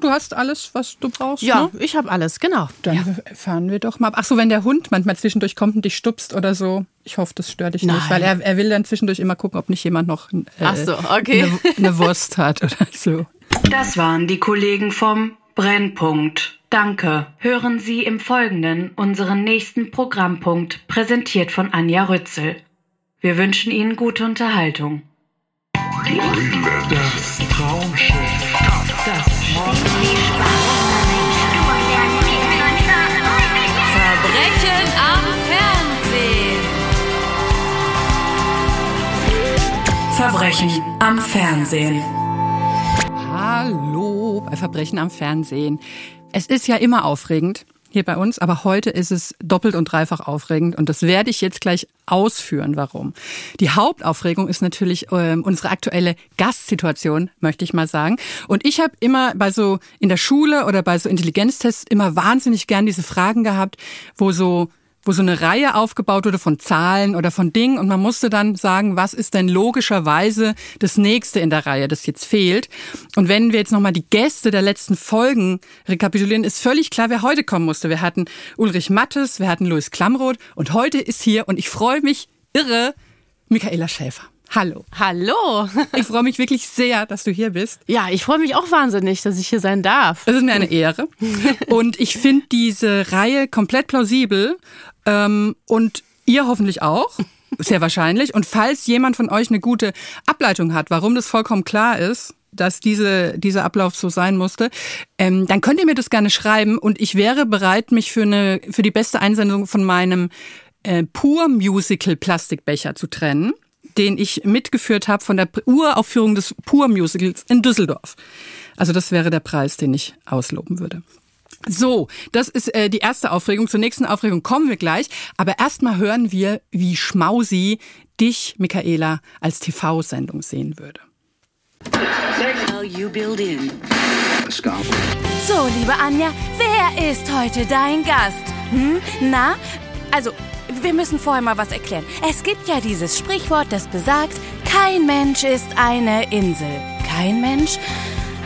du hast alles, was du brauchst. Ja, ne? ich habe alles, genau. Dann ja. fahren wir doch mal ab. Ach so, wenn der Hund manchmal zwischendurch kommt und dich stupst oder so. Ich hoffe, das stört dich Nein. nicht, weil er, er will dann zwischendurch immer gucken, ob nicht jemand noch äh, Ach so, okay. eine, eine Wurst hat oder so. Das waren die Kollegen vom Brennpunkt. Danke. Hören Sie im Folgenden unseren nächsten Programmpunkt, präsentiert von Anja Rützel. Wir wünschen Ihnen gute Unterhaltung. Das Traumschiff. Verbrechen am Fernsehen. Verbrechen am Fernsehen. Hallo bei Verbrechen am Fernsehen. Es ist ja immer aufregend hier bei uns, aber heute ist es doppelt und dreifach aufregend und das werde ich jetzt gleich ausführen, warum. Die Hauptaufregung ist natürlich äh, unsere aktuelle Gastsituation, möchte ich mal sagen. Und ich habe immer bei so in der Schule oder bei so Intelligenztests immer wahnsinnig gern diese Fragen gehabt, wo so wo so eine Reihe aufgebaut wurde von Zahlen oder von Dingen und man musste dann sagen, was ist denn logischerweise das nächste in der Reihe, das jetzt fehlt. Und wenn wir jetzt nochmal die Gäste der letzten Folgen rekapitulieren, ist völlig klar, wer heute kommen musste. Wir hatten Ulrich Mattes, wir hatten Louis Klamroth und heute ist hier und ich freue mich irre, Michaela Schäfer. Hallo. Hallo. Ich freue mich wirklich sehr, dass du hier bist. Ja, ich freue mich auch wahnsinnig, dass ich hier sein darf. Es ist mir eine Ehre. Und ich finde diese Reihe komplett plausibel. Ähm, und ihr hoffentlich auch. Sehr wahrscheinlich. Und falls jemand von euch eine gute Ableitung hat, warum das vollkommen klar ist, dass diese, dieser Ablauf so sein musste, ähm, dann könnt ihr mir das gerne schreiben und ich wäre bereit, mich für, eine, für die beste Einsendung von meinem äh, Pur-Musical Plastikbecher zu trennen, den ich mitgeführt habe von der Uraufführung des Pur-Musicals in Düsseldorf. Also das wäre der Preis, den ich ausloben würde. So, das ist äh, die erste Aufregung. Zur nächsten Aufregung kommen wir gleich. Aber erstmal hören wir, wie Schmausi dich, Michaela, als TV-Sendung sehen würde. So, liebe Anja, wer ist heute dein Gast? Hm? Na? Also, wir müssen vorher mal was erklären. Es gibt ja dieses Sprichwort, das besagt, kein Mensch ist eine Insel. Kein Mensch?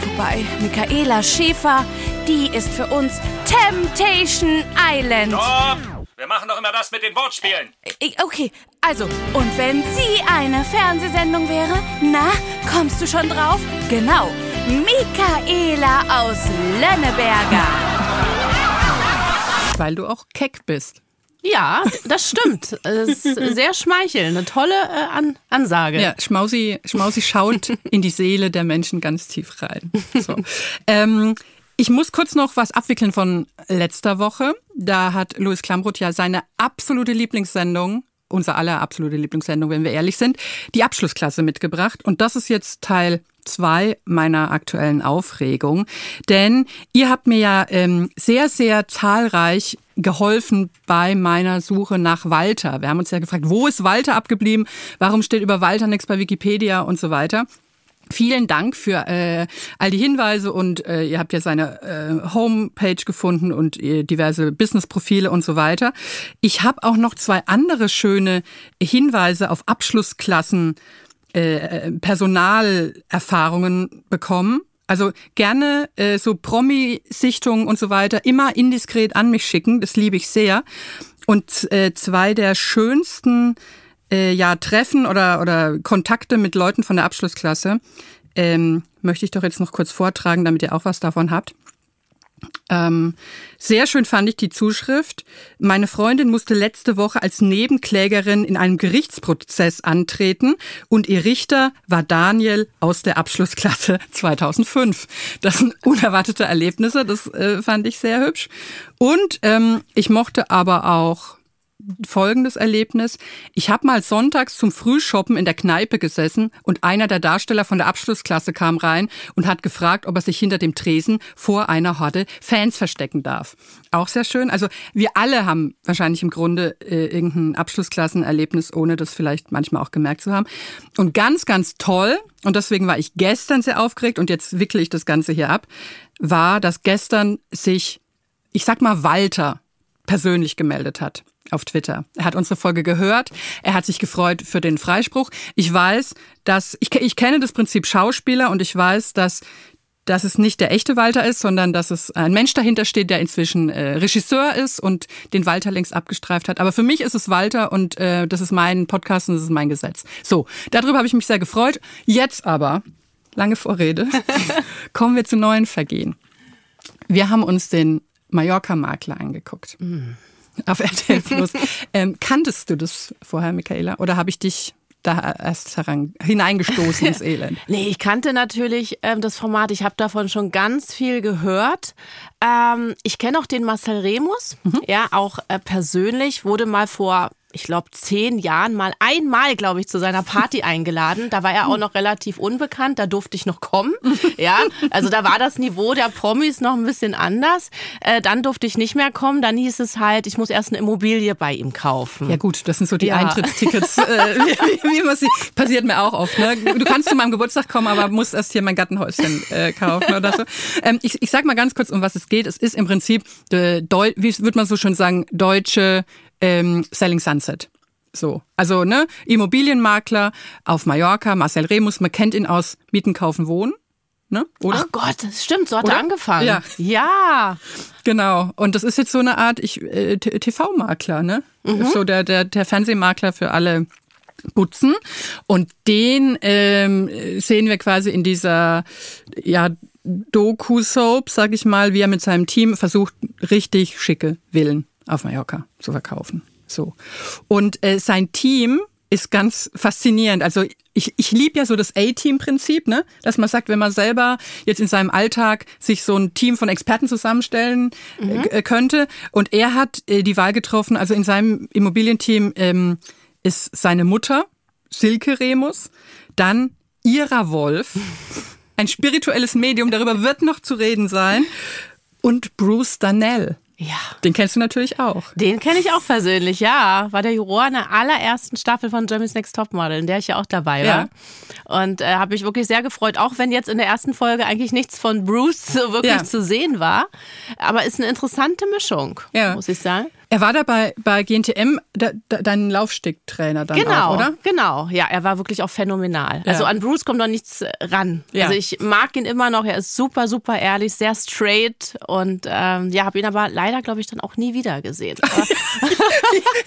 Wobei, Michaela Schäfer, die ist für uns Temptation Island. Stopp! Wir machen doch immer das mit den Wortspielen. Ich- Okay, also, und wenn sie eine Fernsehsendung wäre, na, kommst du schon drauf? Genau, Michaela aus Lönneberger. Weil du auch keck bist. Ja, das stimmt. Es ist sehr schmeichelnd. Eine tolle äh, An Ansage. Ja, Schmausi, Schmausi schaut in die Seele der Menschen ganz tief rein. So. Ähm, ich muss kurz noch was abwickeln von letzter Woche. Da hat Louis Klamroth ja seine absolute Lieblingssendung, unser aller absolute Lieblingssendung, wenn wir ehrlich sind, die Abschlussklasse mitgebracht. Und das ist jetzt Teil zwei meiner aktuellen Aufregung. Denn ihr habt mir ja ähm, sehr, sehr zahlreich geholfen bei meiner Suche nach Walter. Wir haben uns ja gefragt, wo ist Walter abgeblieben? Warum steht über Walter nichts bei Wikipedia und so weiter? Vielen Dank für äh, all die Hinweise und äh, ihr habt ja seine äh, Homepage gefunden und äh, diverse Businessprofile und so weiter. Ich habe auch noch zwei andere schöne Hinweise auf Abschlussklassen äh, Personalerfahrungen bekommen. Also gerne äh, so Promi-Sichtungen und so weiter immer indiskret an mich schicken, das liebe ich sehr. Und äh, zwei der schönsten äh, ja, Treffen oder, oder Kontakte mit Leuten von der Abschlussklasse ähm, möchte ich doch jetzt noch kurz vortragen, damit ihr auch was davon habt. Ähm, sehr schön fand ich die Zuschrift. Meine Freundin musste letzte Woche als Nebenklägerin in einem Gerichtsprozess antreten und ihr Richter war Daniel aus der Abschlussklasse 2005. Das sind unerwartete Erlebnisse, das äh, fand ich sehr hübsch. Und ähm, ich mochte aber auch folgendes Erlebnis. Ich habe mal sonntags zum Frühshoppen in der Kneipe gesessen und einer der Darsteller von der Abschlussklasse kam rein und hat gefragt, ob er sich hinter dem Tresen vor einer Horde Fans verstecken darf. Auch sehr schön. Also wir alle haben wahrscheinlich im Grunde äh, irgendein Abschlussklassenerlebnis, ohne das vielleicht manchmal auch gemerkt zu haben. Und ganz, ganz toll, und deswegen war ich gestern sehr aufgeregt und jetzt wickle ich das Ganze hier ab, war, dass gestern sich, ich sag mal, Walter persönlich gemeldet hat auf Twitter. Er hat unsere Folge gehört. Er hat sich gefreut für den Freispruch. Ich weiß, dass ich, ich kenne das Prinzip Schauspieler und ich weiß, dass dass es nicht der echte Walter ist, sondern dass es ein Mensch dahinter steht, der inzwischen äh, Regisseur ist und den Walter längst abgestreift hat. Aber für mich ist es Walter und äh, das ist mein Podcast und das ist mein Gesetz. So, darüber habe ich mich sehr gefreut. Jetzt aber, lange Vorrede, kommen wir zu neuen Vergehen. Wir haben uns den Mallorca-Makler angeguckt. Auf RTL Plus. ähm, kanntest du das vorher, Michaela? Oder habe ich dich da erst heran, hineingestoßen ins Elend? Nee, ich kannte natürlich ähm, das Format. Ich habe davon schon ganz viel gehört. Ähm, ich kenne auch den Marcel Remus, ja, auch äh, persönlich. Wurde mal vor, ich glaube, zehn Jahren mal einmal, glaube ich, zu seiner Party eingeladen. Da war er auch noch relativ unbekannt. Da durfte ich noch kommen. Ja, also da war das Niveau der Promis noch ein bisschen anders. Äh, dann durfte ich nicht mehr kommen. Dann hieß es halt, ich muss erst eine Immobilie bei ihm kaufen. Ja gut, das sind so die Ja. Eintrittstickets, äh, wie, wie man sie, passiert mir auch oft. Ne? Du kannst zu meinem Geburtstag kommen, aber musst erst hier mein Gartenhäuschen äh, kaufen oder so. Ähm, ich, ich sag mal ganz kurz, um was es geht. Es ist im Prinzip, äh, Deu wie würde man so schön sagen, deutsche ähm, Selling Sunset. So, also ne, Immobilienmakler auf Mallorca, Marcel Remus, man kennt ihn aus Mieten, Kaufen, Wohnen, ne? Oder? Ach Gott, das stimmt, so hat Oder? er angefangen. Ja. ja. Genau. Und das ist jetzt so eine Art ich, äh, TV-Makler, ne? So der, der, der Fernsehmakler für alle Butzen. Und den ähm, sehen wir quasi in dieser ja, Doku-Soap, sag ich mal, wie er mit seinem Team versucht, richtig schicke Villen auf Mallorca zu verkaufen. So. Und äh, sein Team ist ganz faszinierend. Also ich, ich liebe ja so das A-Team-Prinzip, ne? dass man sagt, wenn man selber jetzt in seinem Alltag sich so ein Team von Experten zusammenstellen äh, könnte. Und er hat äh, die Wahl getroffen, also in seinem Immobilienteam ähm, ist seine Mutter, Silke Remus, dann Ira Wolf, ein spirituelles Medium, darüber wird noch zu reden sein, und Bruce Danell. Ja. Den kennst du natürlich auch. Den kenne ich auch persönlich, ja. War der Juror in der allerersten Staffel von Jeremy's Next Topmodel, in der ich ja auch dabei war. Und äh, habe mich wirklich sehr gefreut, auch wenn jetzt in der ersten Folge eigentlich nichts von Bruce so wirklich Ja. zu sehen war. Aber ist eine interessante Mischung, Ja. muss ich sagen. Er war dabei bei GNTM, da, da, dein Laufsticktrainer dann Genau, auch, oder? genau. Ja, er war wirklich auch phänomenal. Ja. Also an Bruce kommt noch nichts ran. Ja. Also ich mag ihn immer noch. Er ist super, super ehrlich, sehr straight und ähm, ja, habe ihn aber leider, glaube ich, dann auch nie wieder gesehen.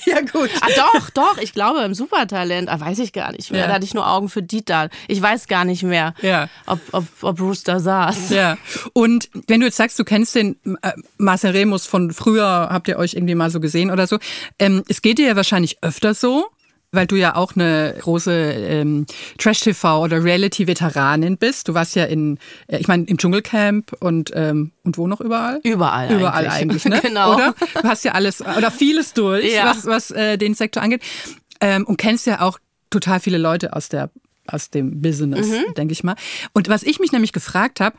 Ja, gut. ah, doch, doch. Ich glaube im Supertalent. Ah, weiß ich gar nicht mehr. Ja. Da hatte ich nur Augen für Dieter. Ich weiß gar nicht mehr, Ja. ob, ob, ob Bruce da saß. Ja. Und wenn du jetzt sagst, du kennst den äh, Marcel Remus von früher, habt ihr euch irgendwie mal so gesehen oder so, ähm, es geht dir ja wahrscheinlich öfter so, weil du ja auch eine große ähm, Trash-TV oder Reality-Veteranin bist. Du warst ja in, äh, ich meine, im Dschungelcamp und, ähm, und wo noch überall? Überall Überall eigentlich, ne? Genau. Oder? Du hast ja alles oder vieles durch, Ja. was, was äh, den Sektor angeht. Ähm, und kennst ja auch total viele Leute aus der aus dem Business, Mhm. denke ich mal. Und was ich mich nämlich gefragt habe,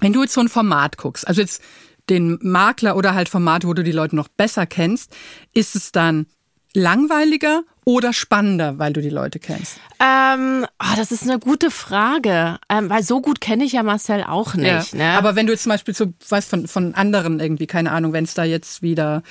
wenn du jetzt so ein Format guckst, also jetzt den Makler oder halt Formate, wo du die Leute noch besser kennst, ist es dann langweiliger oder spannender, weil du die Leute kennst? Ähm, oh, das ist eine gute Frage, ähm, weil so gut kenne ich ja Marcel auch nicht. Ja. Ne? Aber wenn du jetzt zum Beispiel so weißt von, von anderen irgendwie, keine Ahnung, wenn es da jetzt wieder,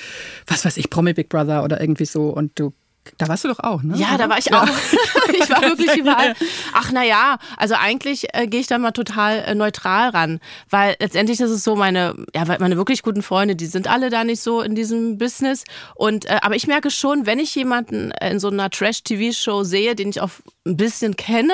was weiß ich, Promi Big Brother oder irgendwie so und du, da warst du doch auch, ne? Ja, da war ich auch. ich war wirklich überall. Ach na ja, also eigentlich äh, gehe ich da mal total äh, neutral ran, weil letztendlich ist es so meine, ja, meine wirklich guten Freunde, die sind alle da nicht so in diesem Business und äh, aber ich merke schon, wenn ich jemanden äh, in so einer Trash-TV-Show sehe, den ich auch ein bisschen kenne,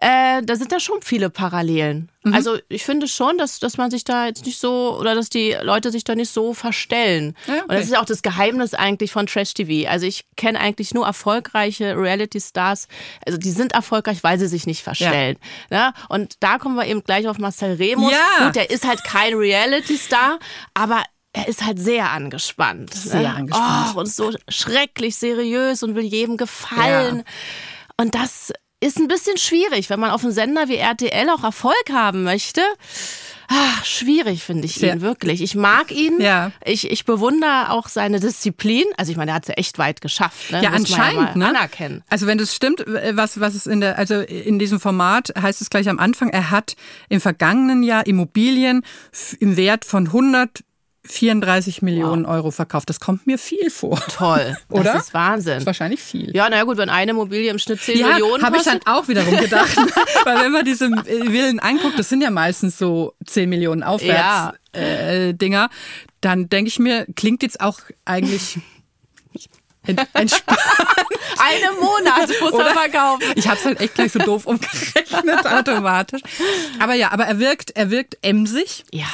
äh, da sind da schon viele Parallelen. Also ich finde schon, dass, dass man sich da jetzt nicht so oder dass die Leute sich da nicht so verstellen. Ja, okay. Und das ist ja auch das Geheimnis eigentlich von Trash TV. Also ich kenne eigentlich nur erfolgreiche Reality-Stars. Also die sind erfolgreich, weil sie sich nicht verstellen. Ne? Und da kommen wir eben gleich auf Marcel Remus. Ja. Gut, der ist halt kein Reality-Star, aber er ist halt sehr angespannt. Sehr ne? angespannt. Oh, und so schrecklich seriös und will jedem gefallen. Und das ist ein bisschen schwierig, wenn man auf einem Sender wie RTL auch Erfolg haben möchte. Ah, schwierig finde ich Sehr. ihn wirklich. Ich mag ihn. Ja. Ich, ich bewundere auch seine Disziplin. Also ich meine, er hat es ja echt weit geschafft. Ne? Ja, Muss anscheinend, ja ne? Anerkennen. Also wenn das stimmt, was, was es in der, also in diesem Format heißt es gleich am Anfang, er hat im vergangenen Jahr Immobilien im Wert von 100 34 Millionen Euro verkauft. Das kommt mir viel vor. Toll. Oder? Das ist Wahnsinn. Das ist wahrscheinlich viel. Ja, naja gut, wenn eine Immobilie im Schnitt 10 Ja, Millionen habe ich dann auch wiederum gedacht. Weil wenn man diese äh, Villen anguckt, das sind ja meistens so 10 Millionen aufwärts Ja. äh, Dinger, dann denke ich mir, klingt jetzt auch eigentlich ent- entspannt. Einen Monat muss er verkaufen. Ich habe es halt echt gleich so doof umgerechnet automatisch. Aber ja, aber er wirkt, er wirkt emsig, Ja.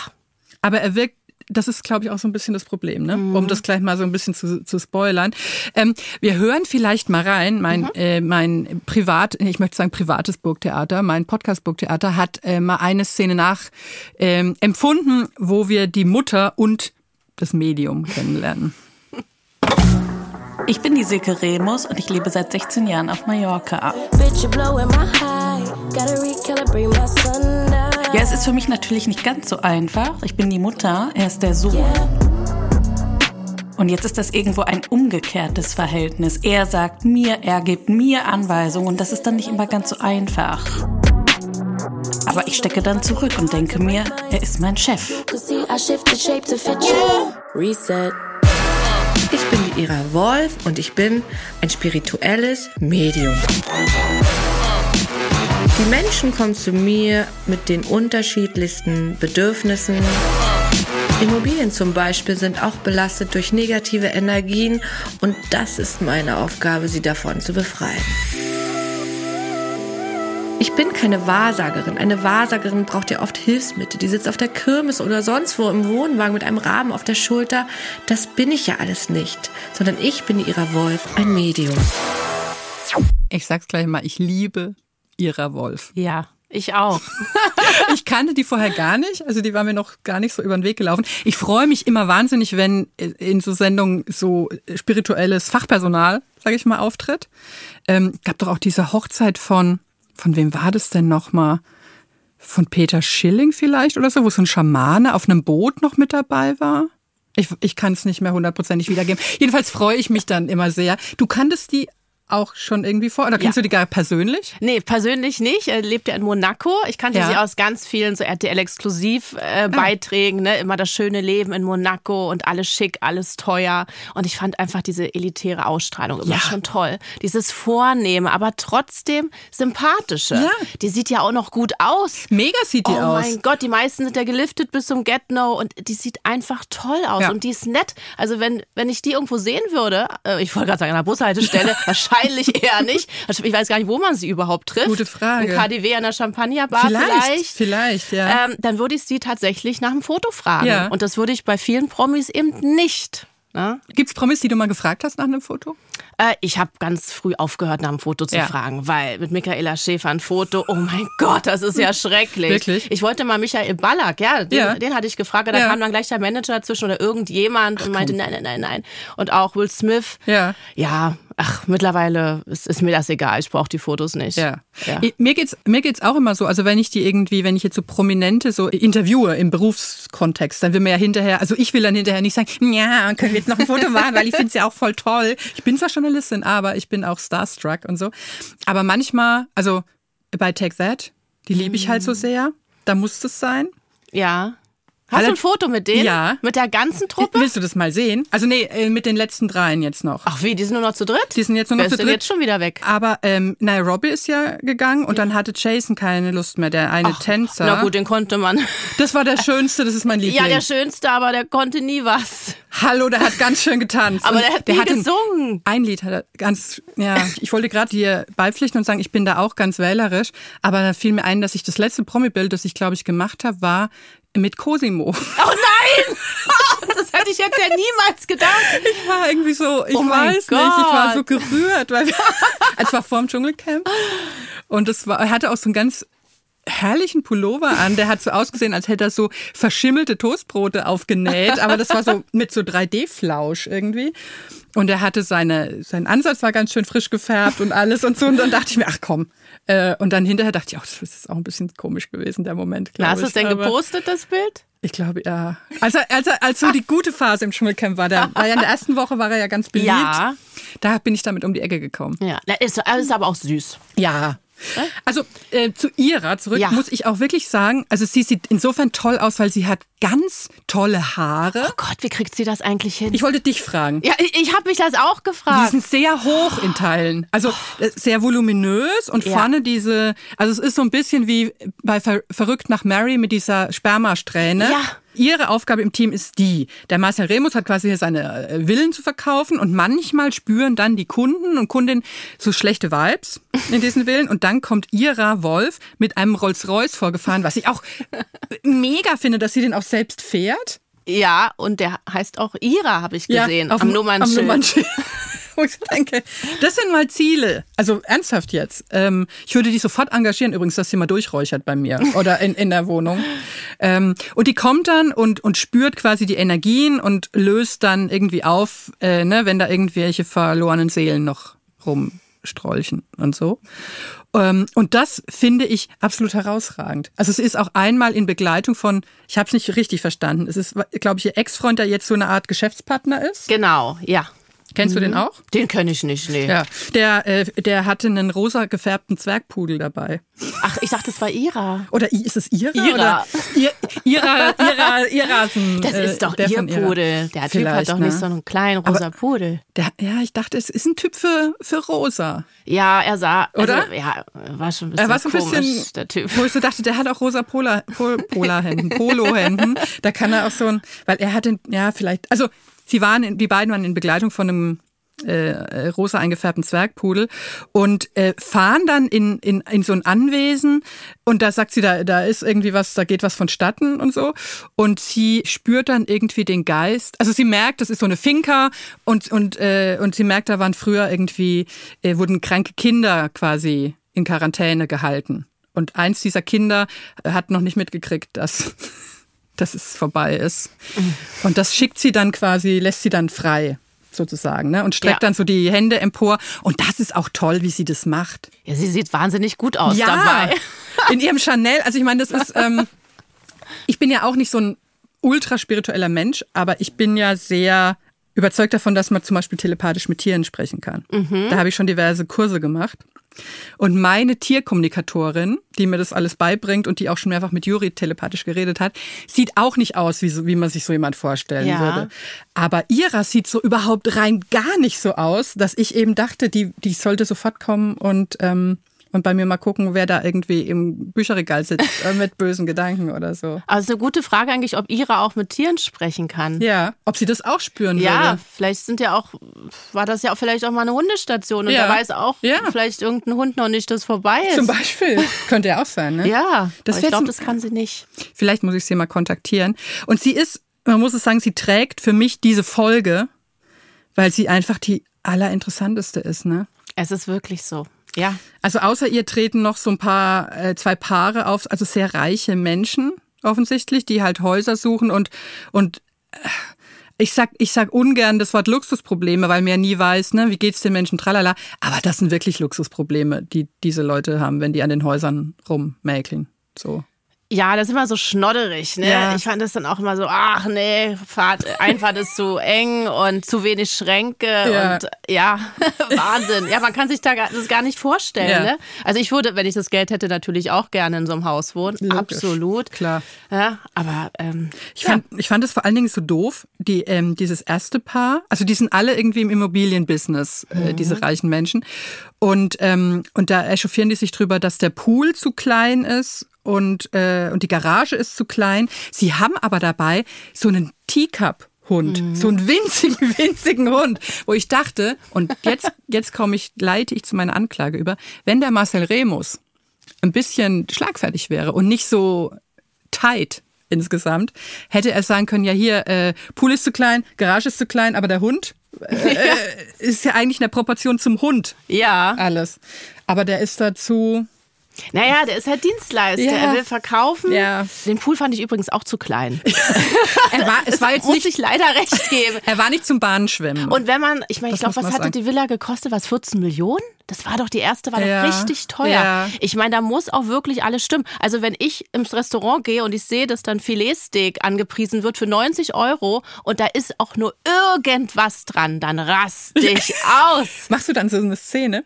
aber er wirkt das ist, glaube ich, auch so ein bisschen das Problem, ne? um das gleich mal so ein bisschen zu, zu spoilern. Ähm, wir hören vielleicht mal rein. Mein, äh, mein Privat, ich möchte sagen privates Burgtheater, mein Podcast Burgtheater hat äh, mal eine Szene nach ähm, empfunden, wo wir die Mutter und das Medium kennenlernen. Ich bin die Silke Remus und ich lebe seit 16 Jahren auf Mallorca. Bitch, Ja, es ist für mich natürlich nicht ganz so einfach. Ich bin die Mutter, er ist der Sohn. Und jetzt ist das irgendwo ein umgekehrtes Verhältnis. Er sagt mir, er gibt mir Anweisungen und das ist dann nicht immer ganz so einfach. Aber ich stecke dann zurück und denke mir, er ist mein Chef. Ich bin Ira Wolf und ich bin ein spirituelles Medium. Die Menschen kommen zu mir mit den unterschiedlichsten Bedürfnissen. Immobilien zum Beispiel sind auch belastet durch negative Energien und das ist meine Aufgabe, sie davon zu befreien. Ich bin keine Wahrsagerin. Eine Wahrsagerin braucht ja oft Hilfsmittel. Die sitzt auf der Kirmes oder sonst wo im Wohnwagen mit einem Rahmen auf der Schulter. Das bin ich ja alles nicht, sondern ich bin ihrer Wolf, ein Medium. Ich sag's gleich mal, ich liebe Ira Wolf. Ja, ich auch. Ich kannte die vorher gar nicht, also die war mir noch gar nicht so über den Weg gelaufen. Ich freue mich immer wahnsinnig, wenn in so Sendungen so spirituelles Fachpersonal, sage ich mal, auftritt. Ähm, gab doch auch diese Hochzeit von, von wem war das denn nochmal? Von Peter Schilling vielleicht oder so, wo so ein Schamane auf einem Boot noch mit dabei war? Ich, ich kann es nicht mehr hundertprozentig wiedergeben. Jedenfalls freue ich mich dann immer sehr. Du kanntest die auch schon irgendwie vor? Oder kennst Ja. du die gar persönlich? Nee, persönlich nicht. Er lebt ja in Monaco. Ich kannte Ja. sie aus ganz vielen so RTL-Exklusiv-Beiträgen. Ne? Immer das schöne Leben in Monaco und alles schick, alles teuer. Und ich fand einfach diese elitäre Ausstrahlung immer Ja. schon toll. Dieses Vornehme, aber trotzdem sympathische. Ja. Die sieht ja auch noch gut aus. Mega sieht die oh aus. mein Gott, die meisten sind ja geliftet bis zum Get No und die sieht einfach toll aus und die ist nett. Also wenn, wenn ich die irgendwo sehen würde, äh, ich wollte gerade sagen an der Bushaltestelle, wahrscheinlich eher nicht. Also ich weiß gar nicht, wo man sie überhaupt trifft. Gute Frage. Im KDW an der Champagnerbar vielleicht. Vielleicht, vielleicht, ja. Ähm, dann würde ich sie tatsächlich nach dem Foto fragen. Ja. Und das würde ich bei vielen Promis eben nicht. Ne? Gibt's Promis, die du mal gefragt hast nach einem Foto? Äh, ich habe ganz früh aufgehört, nach dem Foto zu Ja. fragen, weil mit Michaela Schäfer ein Foto, oh mein Gott, das ist ja schrecklich. Wirklich? Ich wollte mal Michael Ballack, ja, den, Ja. den hatte ich gefragt, da Ja. kam dann gleich der Manager dazwischen oder irgendjemand und meinte, nein, nein, nein, nein. Und auch Will Smith. Ja. Ja, ach, mittlerweile ist, ist mir das egal, ich brauche die Fotos nicht. Ja. Ja. Mir geht's mir geht's auch immer so, also wenn ich die irgendwie, wenn ich jetzt so Prominente so interviewe im Berufskontext, dann will mir ja hinterher, also ich will dann hinterher nicht sagen, ja, können wir jetzt noch ein Foto machen, weil ich finde es ja auch voll toll. Ich bin zwar Journalistin, aber ich bin auch starstruck und so. Aber manchmal, also bei Take That, die liebe ich halt so sehr, da muss es sein. Ja. Hast Alle- du ein Foto mit denen? Ja. Mit der ganzen Truppe? Willst du das mal sehen? Also nee, äh, mit den letzten dreien jetzt noch. Ach wie, die sind nur noch zu dritt? Die sind jetzt nur noch Wer zu dritt. jetzt schon wieder weg? Aber ähm, Nairobi ist ja gegangen und dann hatte Jason keine Lust mehr, der eine Tänzer. Na gut, den konnte man. Das war der schönste, das ist mein Liebling. Ja, der schönste, aber der konnte nie was. Hallo, der hat ganz schön getanzt. Aber der hat nie hatte gesungen. Ein Lied hat er ganz, ja, ich wollte gerade hier beipflichten und sagen, ich bin da auch ganz wählerisch, aber da fiel mir ein, dass ich das letzte Promi-Bild, das ich glaube ich gemacht habe, war mit Cosimo. Oh nein! Das hätte ich jetzt ja niemals gedacht. Ich war irgendwie so, ich Oh weiß nicht, ich war so Gott. gerührt, weil wir, es war vorm Dschungelcamp und es war, er hatte auch so einen ganz herrlichen Pullover an, der hat so ausgesehen, als hätte er so verschimmelte Toastbrote aufgenäht, aber das war so mit so 3D-Flausch irgendwie. Und er hatte seine, sein Ansatz war ganz schön frisch gefärbt und alles und so. Und dann dachte ich mir, ach komm. Äh, Und dann hinterher dachte ich, oh, das ist auch ein bisschen komisch gewesen, der Moment. Hast du es denn gepostet, das Bild? ich glaube, ja. Also, als, er- als so die gute Phase im Dschungelcamp war, da war ja in der ersten Woche war er ja ganz beliebt. Ja. Da bin ich damit um die Ecke gekommen. Ja, ist, ist aber auch süß. Ja. Also äh, zu ihrer zurück Ja. muss ich auch wirklich sagen, also sie sieht insofern toll aus, weil sie hat ganz tolle Haare. Oh Gott, wie kriegt sie das eigentlich hin? Ich wollte dich fragen. ja, ich, ich habe mich das auch Die gefragt. sind sehr hoch in Teilen. Also äh, sehr voluminös und Ja. vorne diese, also es ist so ein bisschen wie bei Ver Verrückt nach Mary mit dieser Spermasträhne. Ja. Ihre Aufgabe im Team ist die. Der Marcel Remus hat quasi hier seine äh, Villen zu verkaufen und manchmal spüren dann die Kunden und Kundinnen so schlechte Vibes in diesen Villen und dann kommt Ira Wolf mit einem Rolls-Royce vorgefahren, was ich auch mega finde, dass sie den auch selbst fährt. Ja, und der heißt auch Ira, habe ich gesehen, auf am dem- Nummernschild. Am Nummernschild. Wo ich denke, das sind mal Ziele. Also ernsthaft jetzt. Ähm, ich würde die sofort engagieren, übrigens, dass sie mal durchräuchert bei mir oder in, in der Wohnung. Ähm, und die kommt dann und, und spürt quasi die Energien und löst dann irgendwie auf, äh, ne, wenn da irgendwelche verlorenen Seelen noch rumstrolchen und so. Ähm, und das finde ich absolut herausragend. Also es ist auch einmal in Begleitung von, ich habe es nicht richtig verstanden, es ist, glaube ich, ihr Ex-Freund, der jetzt so eine Art Geschäftspartner ist. Genau, ja. Kennst du den auch? Den kenne ich nicht, nee. Ja. Der, äh, der hatte einen rosa gefärbten Zwergpudel dabei. Ach, ich dachte, das war Ira. Oder ist es Ira? Ira. Oder Ir, Ira, Ira, Irasen. Das äh, ist doch der ihr. Pudel. Der Typ hat Vielleicht, doch nicht ne? so einen kleinen rosa Pudel. Der, ja, ich dachte, es ist ein Typ für, für rosa. Ja, er sah, Oder? Also, ja, war schon ein bisschen Er war so ein komisch, bisschen, der Typ. wo ich so dachte, der hat auch rosa Polar, Pol, Polarhemden, Polohemden. Da kann er auch so ein, weil er hatte, ja, vielleicht, also sie waren, in, die beiden waren in Begleitung von einem äh, äh, rosa eingefärbten Zwergpudel und äh, fahren dann in, in, in so ein Anwesen und da sagt sie, da, da ist irgendwie was, da geht was vonstatten und so. Und sie spürt dann irgendwie den Geist, also sie merkt, das ist so eine Finca und, und, äh, und sie merkt, da waren früher irgendwie, äh, wurden kranke Kinder quasi in Quarantäne gehalten. Und eins dieser Kinder hat noch nicht mitgekriegt, dass dass es vorbei ist. Und das schickt sie dann quasi, lässt sie dann frei sozusagen, ne? Und streckt Ja. dann so die Hände empor. Und das ist auch toll, wie sie das macht. Ja, sie sieht wahnsinnig gut aus dabei. in ihrem Chanel. Also ich meine, das ist, ähm, ich bin ja auch nicht so ein ultra spiritueller Mensch, aber ich bin ja sehr überzeugt davon, dass man zum Beispiel telepathisch mit Tieren sprechen kann. Da habe ich schon diverse Kurse gemacht. Und meine Tierkommunikatorin, die mir das alles beibringt und die auch schon mehrfach mit Juri telepathisch geredet hat, sieht auch nicht aus, wie, so, wie man sich so jemand vorstellen Ja. würde. Aber ihrer sieht so überhaupt rein gar nicht so aus, dass ich eben dachte, die, die sollte sofort kommen und, ähm, und bei mir mal gucken, wer da irgendwie im Bücherregal sitzt äh, mit bösen Gedanken oder so. Ist eine gute Frage eigentlich, ob Ira auch mit Tieren sprechen kann. Ja, ob sie das auch spüren Ja, würde. vielleicht sind ja auch, war das ja auch vielleicht auch mal eine Hundestation und Ja. da weiß auch Ja. vielleicht irgendein Hund noch nicht, dass vorbei ist. Zum Beispiel. Könnte ja auch sein, ne? Ja, Das ich glaube, das kann sie nicht. Vielleicht muss ich sie mal kontaktieren. Und sie ist, man muss es sagen, sie trägt für mich diese Folge, weil sie einfach die allerinteressanteste ist, ne? Es ist wirklich so. Ja. Also außer ihr treten noch so ein paar, äh, zwei Paare auf, also sehr reiche Menschen offensichtlich, die halt Häuser suchen und, und äh, ich sag, ich sag ungern das Wort Luxusprobleme, weil man ja nie weiß, ne, wie geht's den Menschen, tralala. Aber das sind wirklich Luxusprobleme, die diese Leute haben, wenn die an den Häusern rummäkeln. So. Ja, das ist immer so schnodderig, ne? Ja. Ich fand das dann auch immer so, ach nee, Fahrt, Einfahrt ist zu eng und zu wenig Schränke Ja. und ja, Wahnsinn. Ja, man kann sich da gar- das gar nicht vorstellen, Ja. ne? Also ich würde, wenn ich das Geld hätte, natürlich auch gerne in so einem Haus wohnen. Logisch. Absolut. Klar. Ja, aber ähm, Ich fand, ich fand es vor allen Dingen so doof, die, ähm, dieses erste Paar, also die sind alle irgendwie im Immobilienbusiness, äh, diese reichen Menschen. Und, ähm, und da echauffieren die sich drüber, dass der Pool zu klein ist und, äh, und die Garage ist zu klein. Sie haben aber dabei so einen Teacup. Hund, so einen winzigen, winzigen Hund, wo ich dachte, und jetzt, jetzt komme ich, leite ich zu meiner Anklage über, wenn der Marcel Remus ein bisschen schlagfertig wäre und nicht so tight insgesamt, hätte er sagen können, ja hier, äh, Pool ist zu klein, Garage ist zu klein, aber der Hund äh, ist ja eigentlich in der Proportion zum Hund ja. alles. Aber der ist dazu, Naja, der ist halt Dienstleister. Ja. Er will verkaufen. Ja. Den Pool fand ich übrigens auch zu klein. er war, es war jetzt Muss nicht, ich leider recht geben. er war nicht zum Bahnschwimmen. Und wenn man, ich meine, ich glaube, was hatte sagen. die Villa gekostet? Was, 14 Millionen? Das war doch die erste, war Ja, doch richtig teuer. ja. Ich meine, da muss auch wirklich alles stimmen. Also wenn ich ins Restaurant gehe und ich sehe, dass dann Filetsteak angepriesen wird für 90 Euro und da ist auch nur irgendwas dran, dann raste ich aus. Machst du dann so eine Szene?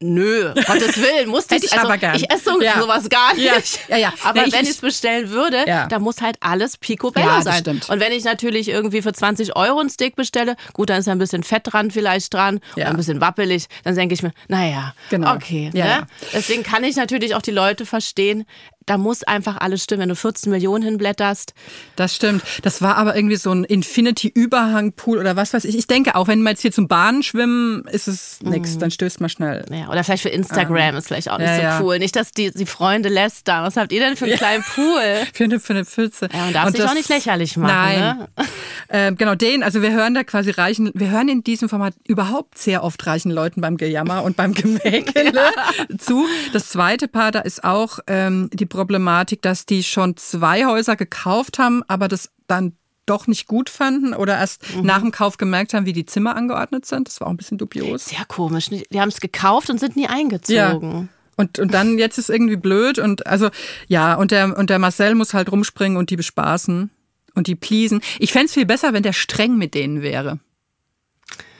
Nö, Gottes Willen, musste Hätte ich, also, aber gern. ich esse so, Ja. sowas gar nicht. Ja, ja. Aber ich- wenn ich- es bestellen würde, dann muss halt alles picobello sein. stimmt. Und wenn ich natürlich irgendwie für 20 Euro ein Steak bestelle, gut, dann ist da ein bisschen Fett dran vielleicht dran oder ein bisschen wappelig, dann denke ich mir, naja, Genau. okay. Ne? ja. Deswegen kann ich natürlich auch die Leute verstehen, da muss einfach alles stimmen. Wenn du 14 Millionen hinblätterst, Das stimmt. Das war aber irgendwie so ein Infinity-Überhangpool oder was weiß ich. Ich denke auch, wenn wir jetzt hier zum Bahnen schwimmen, ist es nix. Dann stößt man schnell. ja, oder vielleicht für Instagram ist vielleicht auch nicht Ja, so ja. cool. Nicht, dass die, die Freunde lästern. Was habt ihr denn für einen kleinen Pool? Für eine, für eine Pfütze. Ja, und darf sich das- auch nicht lächerlich machen. Nein. Ne? Ähm, genau, den, also wir hören da quasi reichen, wir hören in diesem Format überhaupt sehr oft reichen Leuten beim Gejammer und beim Gemäkele zu. Das zweite Paar, da ist auch ähm, die Problematik, dass die schon zwei Häuser gekauft haben, aber das dann doch nicht gut fanden oder erst Mhm. nach dem Kauf gemerkt haben, wie die Zimmer angeordnet sind. Das war auch ein bisschen dubios. Sehr komisch. Die haben es gekauft und sind nie eingezogen. Und, und dann jetzt ist irgendwie blöd und also ja, und der, und der Marcel muss halt rumspringen und die bespaßen und die pleasen. Ich fänd's viel besser, wenn der streng mit denen wäre.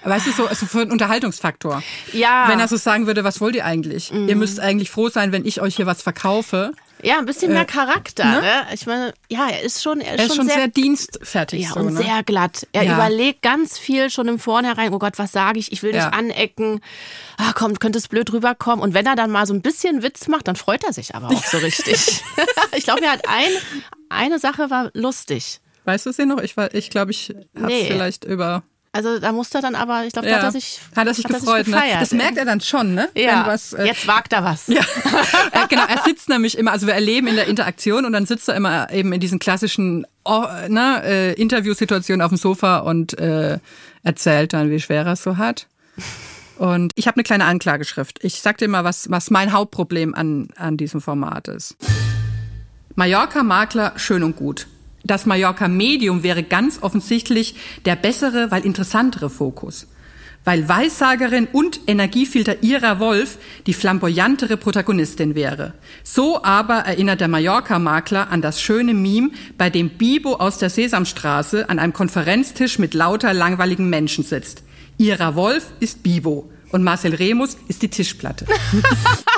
Weißt du, so also für einen Unterhaltungsfaktor. Ja. Wenn er so sagen würde, was wollt ihr eigentlich? Mhm. Ihr müsst eigentlich froh sein, wenn ich euch hier was verkaufe. Ja, ein bisschen mehr Äh, Charakter. ne? Ne? Ich meine, ja, er ist schon, er ist Er ist schon sehr, dienstfertig. ja, so, und ne? sehr glatt. Er Ja. überlegt ganz viel schon im Vornherein. Oh Gott, was sage ich? Ich will nicht Ja. anecken. Ah, komm, könnte es blöd rüberkommen. Und wenn er dann mal so ein bisschen Witz macht, dann freut er sich aber auch so richtig. ich glaube, er hat ein, eine Sache war lustig. Weißt du sie noch? Ich, war- ich glaube, ich hab's Nee. vielleicht über. Also da musste er dann aber, ich glaube, da Ja. hat er sich, hat er sich hat gefreut. ne? gefeiert. Das merkt er dann schon, ne? Ja, was, äh, jetzt wagt er was. Ja, genau. Er sitzt nämlich immer, also wir erleben in der Interaktion und dann sitzt er immer eben in diesen klassischen oh, ne, äh, Interviewsituationen auf dem Sofa und äh, erzählt dann, wie schwer er es so hat. Und ich habe eine kleine Anklageschrift. Ich sag dir mal, was, was mein Hauptproblem an, an diesem Format ist. Mallorca-Makler, schön und gut. Das Mallorca-Medium wäre ganz offensichtlich der bessere, weil interessantere Fokus. Weil Weissagerin und Energiefilter Ira Wolf die flamboyantere Protagonistin wäre. So aber erinnert der Mallorca-Makler an das schöne Meme, bei dem Bibo aus der Sesamstraße an einem Konferenztisch mit lauter langweiligen Menschen sitzt. Ira Wolf ist Bibo und Marcel Remus ist die Tischplatte.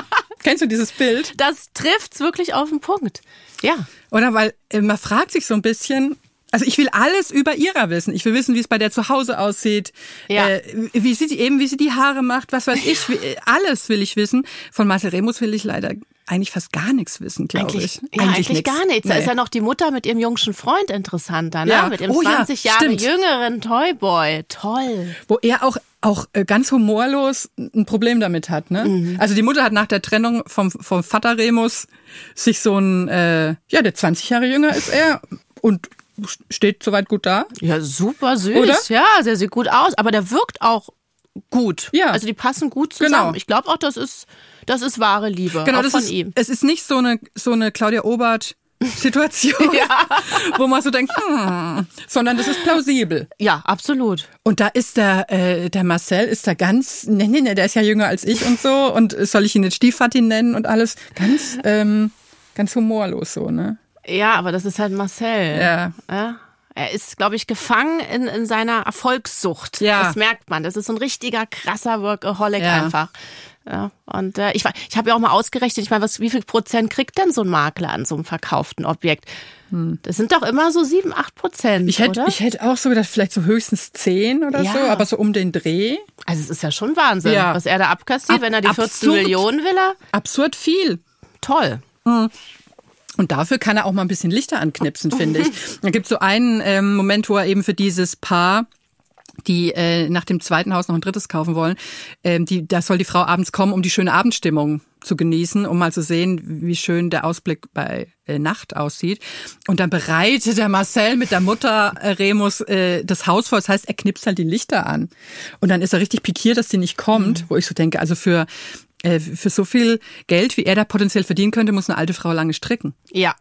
Kennst du dieses Bild? Das trifft's wirklich auf den Punkt. Ja. Oder weil äh, man fragt sich so ein bisschen, also ich will alles über Ira wissen. Ich will wissen, wie es bei der zu Hause aussieht, Ja. äh, wie sie die- eben, wie sie die Haare macht, was weiß ich, äh, alles will ich wissen. Von Marcel Remus will ich leider eigentlich fast gar nichts wissen, glaube Eigentlich, ich. ja, eigentlich, nix. gar nichts. Da Nee. ist ja noch die Mutter mit ihrem jungschen Freund interessanter, ne? Ja. Mit ihrem Oh ja, 20 Jahre stimmt. jüngeren Toyboy. Toll. Wo er auch auch äh, ganz humorlos ein Problem damit hat. Ne? Mhm. Also die Mutter hat nach der Trennung vom, vom Vater Remus sich so ein, äh, ja, der 20 Jahre jünger ist er und steht soweit gut da. Ja, super süß. Oder? Ja, der sieht gut aus. Aber der wirkt auch gut. Ja. Also die passen gut zusammen. Genau. Ich glaube auch, das ist, das ist wahre Liebe. Genau, das von ist, ihm. es ist nicht so eine, so eine Claudia Obert Situation, wo man so denkt, hm, sondern das ist plausibel. Ja, absolut. Und da ist der, äh, der Marcel ist da ganz, nee, nee, nee, der ist ja jünger als ich und so und soll ich ihn jetzt Stiefvati nennen und alles, ganz, ähm, ganz humorlos so, ne? Ja, aber das ist halt Marcel. Ja. ja? Er ist, glaube ich, gefangen in, in seiner Erfolgssucht. Ja. Das merkt man. Das ist so ein richtiger krasser Workaholic Ja. einfach. Ja, und äh, ich, ich habe ja auch mal ausgerechnet, ich meine, was, wie viel Prozent kriegt denn so ein Makler an so einem verkauften Objekt? Das sind doch immer so sieben, acht Prozent, Hm. Ich hätte, ich hätte auch so gedacht, vielleicht so höchstens zehn oder Ja. so, aber so um den Dreh. also es ist ja schon Wahnsinn, Ja. was er da abkassiert, Ab- wenn er die 14 absurd. Millionen will. Er. Absurd viel. Toll. Und dafür kann er auch mal ein bisschen Lichter anknipsen, finde ich. Da gibt so einen ähm, Moment, wo er eben für dieses Paar die äh, nach dem zweiten Haus noch ein drittes kaufen wollen, ähm, die, da soll die Frau abends kommen, um die schöne Abendstimmung zu genießen, um mal zu sehen, wie schön der Ausblick bei äh, Nacht aussieht. Und dann bereitet der Marcel mit der Mutter äh, Remus äh, das Haus vor. Das heißt, er knipst halt die Lichter an. Und dann ist er richtig pikiert, dass die nicht kommt, wo ich so denke, also für äh, für so viel Geld, wie er da potenziell verdienen könnte, muss eine alte Frau lange stricken. Ja.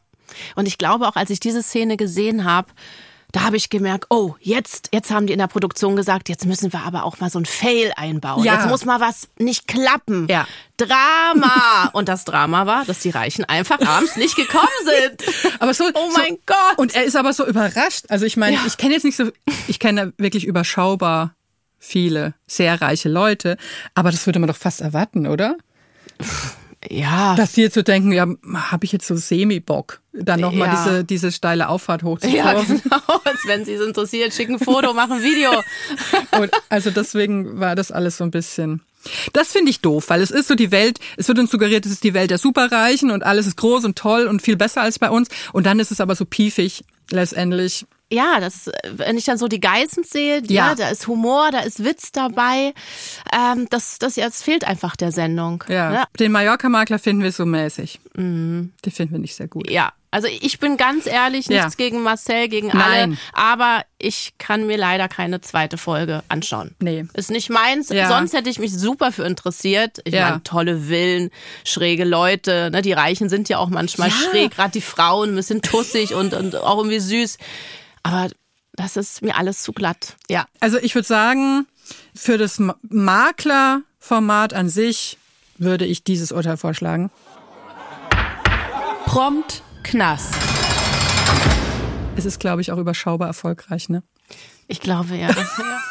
Und ich glaube auch, als ich diese Szene gesehen habe, da habe ich gemerkt, oh, jetzt, jetzt haben die in der Produktion gesagt, jetzt müssen wir aber auch mal so ein Fail einbauen. Ja. Jetzt muss mal was nicht klappen. Ja. Drama. Und das Drama war, dass die Reichen einfach abends nicht gekommen sind. Aber so, Oh so, mein Gott. Und er ist aber so überrascht. Also ich meine, Ja. ich kenne jetzt nicht so, ich kenne wirklich überschaubar viele sehr reiche Leute, aber das würde man doch fast erwarten, oder? Ja. Dass die jetzt so denken, ja, habe ich jetzt so Semi-Bock, dann nochmal Ja. diese, diese steile Auffahrt ja, hochzukurven. genau. Als wenn sie es interessiert, schicken ein Foto, machen ein Video. Und also deswegen war das alles so ein bisschen. Das finde ich doof, weil es ist so die Welt, es wird uns suggeriert, es ist die Welt der Superreichen und alles ist groß und toll und viel besser als bei uns. Und dann ist es aber so piefig letztendlich. Ja, das, wenn ich dann so die Geissens sehe, Ja. ja, da ist Humor, da ist Witz dabei. Ähm, das, das jetzt fehlt einfach der Sendung. Ja. Ne? Den Mallorca-Makler finden wir so mäßig. Den finden wir nicht sehr gut. Ja, also ich bin ganz ehrlich, nichts Ja. gegen Marcel, gegen Nein. alle, aber ich kann mir leider keine zweite Folge anschauen. Nee. Ist nicht meins, Ja. sonst hätte ich mich super für interessiert. Ich Ja. meine, tolle Villen, schräge Leute, ne? die Reichen sind ja auch manchmal schräg, gerade die Frauen, ein bisschen tussig und, und auch irgendwie süß. Aber das ist mir alles zu glatt. Ja. Also ich würde sagen, für das Ma- Maklerformat an sich würde ich dieses Urteil vorschlagen. Prompt Knast. Es ist, glaube ich, auch überschaubar erfolgreich, ne? Ich glaube, ja.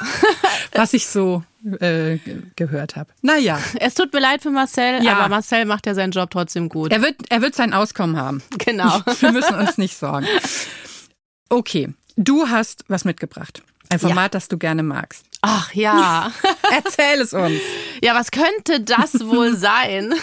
Was ich so äh, ge- gehört habe. Naja, Es tut mir leid für Marcel, Ja. aber Marcel macht ja seinen Job trotzdem gut. er wird, er wird sein Auskommen haben. Genau. Wir müssen uns nicht sorgen. Okay, du hast was mitgebracht. Ein Format, das du gerne magst. Ach ja. Erzähl es uns. Ja, was könnte das wohl sein?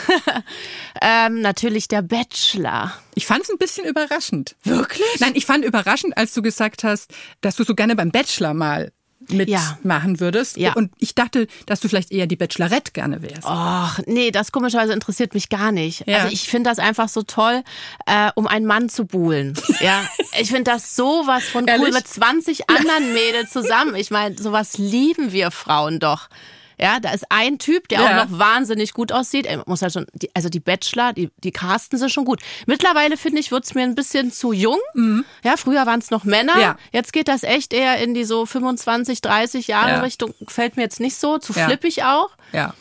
ähm, natürlich der Bachelor. Ich fand es ein bisschen überraschend. Wirklich? Nein, ich fand überraschend, als du gesagt hast, dass du so gerne beim Bachelor mal Ja. mitmachen würdest. Ja. Und ich dachte, dass du vielleicht eher die Bachelorette gerne wärst. Ach, nee, das komischerweise interessiert mich gar nicht. Ja. Also ich finde das einfach so toll, äh, um einen Mann zu buhlen. Ja, ich finde das sowas von cool Ehrlich? mit 20 anderen Mädels zusammen. Ich meine, sowas lieben wir Frauen doch. Ja, da ist ein Typ, der Ja. auch noch wahnsinnig gut aussieht. Er muss halt schon, die, also die Bachelor, die, die casten sind schon gut. Mittlerweile finde ich, wird's mir ein bisschen zu jung. Ja, früher waren es noch Männer. Mhm. Ja. Jetzt geht das echt eher in die so 25, 30 Jahre Ja. Richtung. Gefällt mir jetzt nicht so, zu flippig auch. Ja.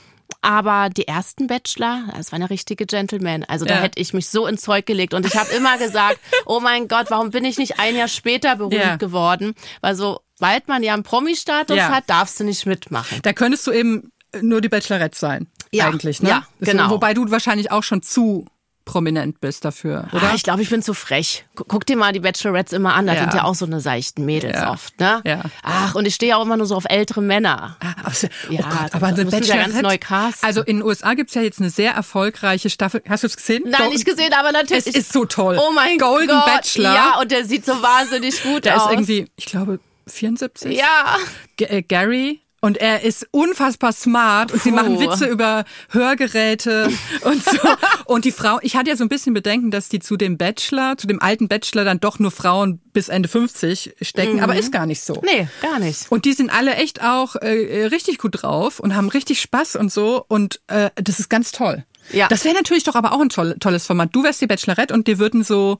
Aber die ersten Bachelor, das waren ja richtige Gentlemen. Also da Ja. hätte ich mich so ins Zeug gelegt. Und ich habe immer gesagt, oh mein Gott, warum bin ich nicht ein Jahr später berühmt Ja. geworden? Weil sobald man ja einen Promi-Status Ja. hat, darfst du nicht mitmachen. Da könntest du eben nur die Bachelorette sein. Ja. Eigentlich, ne? Ja, genau. Wobei du wahrscheinlich auch schon zu prominent bist dafür, oder? Ah, ich glaube, ich bin zu frech. Gu- Guck dir mal die Bachelorettes immer an. Da Ja. sind ja auch so eine seichten Mädels Ja. oft, ne? Ja. Ach, und ich stehe auch immer nur so auf ältere Männer. Ah, aber, es- oh Ja, Gott, aber eine ja ganz Bachelorette- neu casten. Also in den USA gibt's ja jetzt eine sehr erfolgreiche Staffel. Hast du es gesehen? Nein, nicht gesehen, aber natürlich. Es ist so toll. Oh mein Golden Gott. Bachelor. Ja, und der sieht so wahnsinnig gut Der aus. ist irgendwie, ich glaube, 74. Ja. G äh, Gary. Und er ist unfassbar smart und sie machen Witze über Hörgeräte und so. Und die Frau, ich hatte ja so ein bisschen Bedenken, dass die zu dem Bachelor, zu dem alten Bachelor dann doch nur Frauen bis Ende 50 stecken, aber ist gar nicht so. Mhm. Nee, gar nicht. Und die sind alle echt auch äh, richtig gut drauf und haben richtig Spaß und so. Und äh, das ist ganz toll. Ja. Das wäre natürlich doch aber auch ein toll, tolles Format. Du wärst die Bachelorette und dir würden so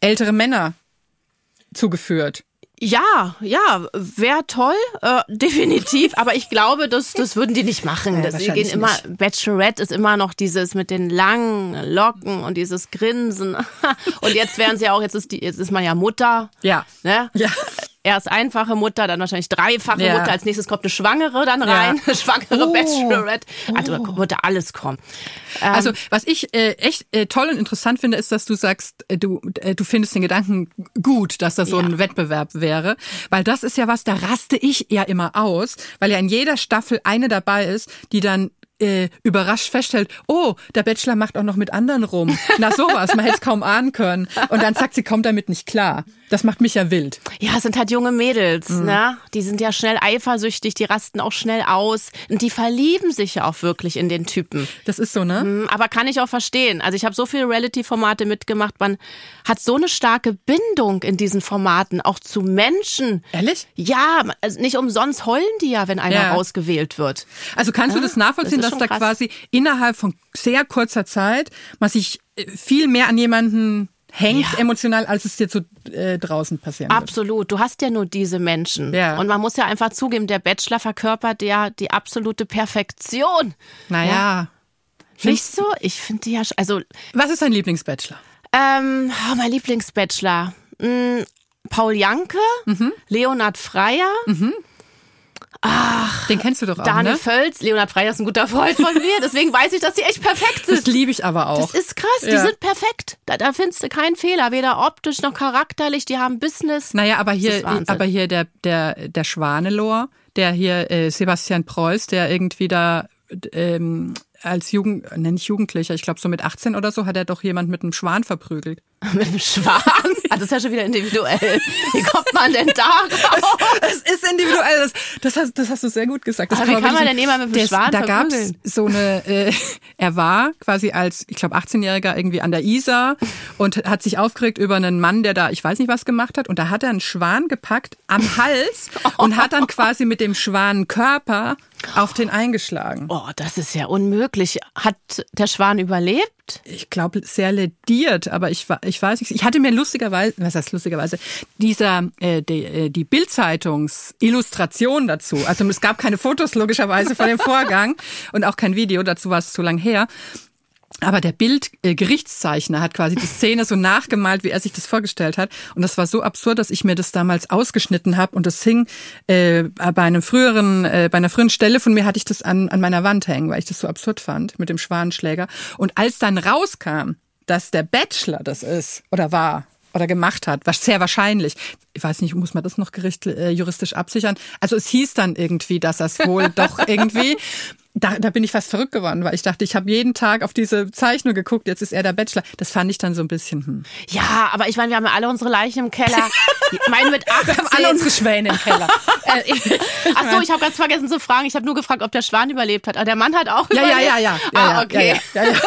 ältere Männer zugeführt. Ja, ja, wäre toll, äh, definitiv. Aber ich glaube, das, das würden die nicht machen. Ja, die wahrscheinlich gehen immer, nicht. Bachelorette ist immer noch dieses mit den langen Locken und dieses Grinsen. Und jetzt wären sie ja auch, jetzt ist die, jetzt ist man ja Mutter. Ja. Ne? Ja. Erst einfache Mutter, dann wahrscheinlich dreifache Ja. Mutter. Als nächstes kommt eine Schwangere dann Ja. rein. Schwangere Oh. Bachelorette. Also da würde alles kommen. Ähm, Also was ich äh, echt äh, toll und interessant finde, ist, dass du sagst, äh, du äh, du findest den Gedanken gut, dass das so ein Ja. Wettbewerb wäre, weil das ist ja was, da raste ich ja immer aus, weil ja in jeder Staffel eine dabei ist, die dann äh, überrascht feststellt, oh, der Bachelor macht auch noch mit anderen rum. Na sowas, man hätte es kaum ahnen können. Und dann sagt sie, kommt damit nicht klar. Das macht mich ja wild. Ja, es sind halt junge Mädels, Mhm. ne? Die sind ja schnell eifersüchtig, die rasten auch schnell aus und die verlieben sich ja auch wirklich in den Typen. Das ist so, ne? Hm, Aber kann ich auch verstehen. Also ich habe so viele Reality-Formate mitgemacht, man hat so eine starke Bindung in diesen Formaten, auch zu Menschen. Ehrlich? Ja, also nicht umsonst heulen die ja, wenn einer Ja. ausgewählt wird. Also kannst du das nachvollziehen, das dass da krass. quasi innerhalb von sehr kurzer Zeit man sich äh, viel mehr an jemanden hängt Ja. emotional, als es dir zu äh, draußen passieren wird? Absolut. Du hast ja nur diese Menschen. Ja. Und man muss ja einfach zugeben, der Bachelor verkörpert ja die absolute Perfektion. Naja. Nicht so? Ich finde die ja, also Was ist dein Lieblingsbachelor? Ähm, oh, mein Lieblingsbachelor. Mm, Paul Janke, Mhm. Leonhard Freier. Den kennst du doch auch, Daniel ne? Völz, Leonhard Frey ist ein guter Freund von mir, deswegen weiß ich, dass die echt perfekt Das sind. liebe ich aber auch. Das ist krass, die Ja. sind perfekt. Da, da findest du keinen Fehler, weder optisch noch charakterlich, die haben Business. Naja, aber Das hier, aber hier der, der, der Schwanelor, der hier äh, Sebastian Preuß, der irgendwie da ähm, als Jugend, ne, nicht Jugendlicher, ich glaube so mit 18 oder so, hat er doch jemand mit einem Schwan verprügelt. Mit dem Schwan. Ah, das ist ja schon wieder individuell. Wie kommt man denn da raus? Es ist individuell, das, das, hast, das hast du sehr gut gesagt. Das Aber wie man kann man denn jemanden mit dem der- Schwan Da gab's verprügeln? so eine, äh, er war quasi als, ich glaube 18-Jähriger irgendwie an der Isar und hat sich aufgeregt über einen Mann, der da, ich weiß nicht was gemacht hat und da hat er einen Schwan gepackt am Hals und hat dann quasi mit dem Schwanenkörper auf den eingeschlagen. Oh, das ist ja unmöglich. Hat der Schwan überlebt? ich glaube, sehr lediert, aber ich, ich weiß nicht. Ich hatte mir lustigerweise, was heißt lustigerweise, dieser, äh, die, äh, die Bildzeitungs-Illustration dazu. Also es gab keine Fotos logischerweise von dem Vorgang und auch kein Video, dazu war es zu lang her. Aber der Bild-Gerichtszeichner hat quasi die Szene so nachgemalt, wie er sich das vorgestellt hat. Und das war so absurd, dass ich mir das damals ausgeschnitten habe und das hing äh, bei einem früheren, äh, bei einer früheren Stelle von mir hatte ich das an, an meiner Wand hängen, weil ich das so absurd fand mit dem Schwanenschläger. Und als dann rauskam, dass der Bachelor das ist oder war oder gemacht hat, was sehr wahrscheinlich. Ich weiß nicht, muss man das noch gericht, äh, juristisch absichern? Also es hieß dann irgendwie, dass das wohl doch irgendwie. Da, da bin ich fast verrückt geworden, weil ich dachte, ich habe jeden Tag auf diese Zeichnung geguckt, jetzt ist er der Bachelor. Das fand ich dann so ein bisschen, hm. Ja, aber ich meine, wir haben ja alle unsere Leichen im Keller. Ich meine, mit 18. Wir haben alle unsere Schwäne im Keller. Äh, Ach so, ich habe ganz vergessen zu fragen. Ich habe nur gefragt, ob der Schwan überlebt hat. Aber der Mann hat auch ja, ja, überlebt. ja, ja. ja, Ah, ja, okay. Ja, ja, ja, ja,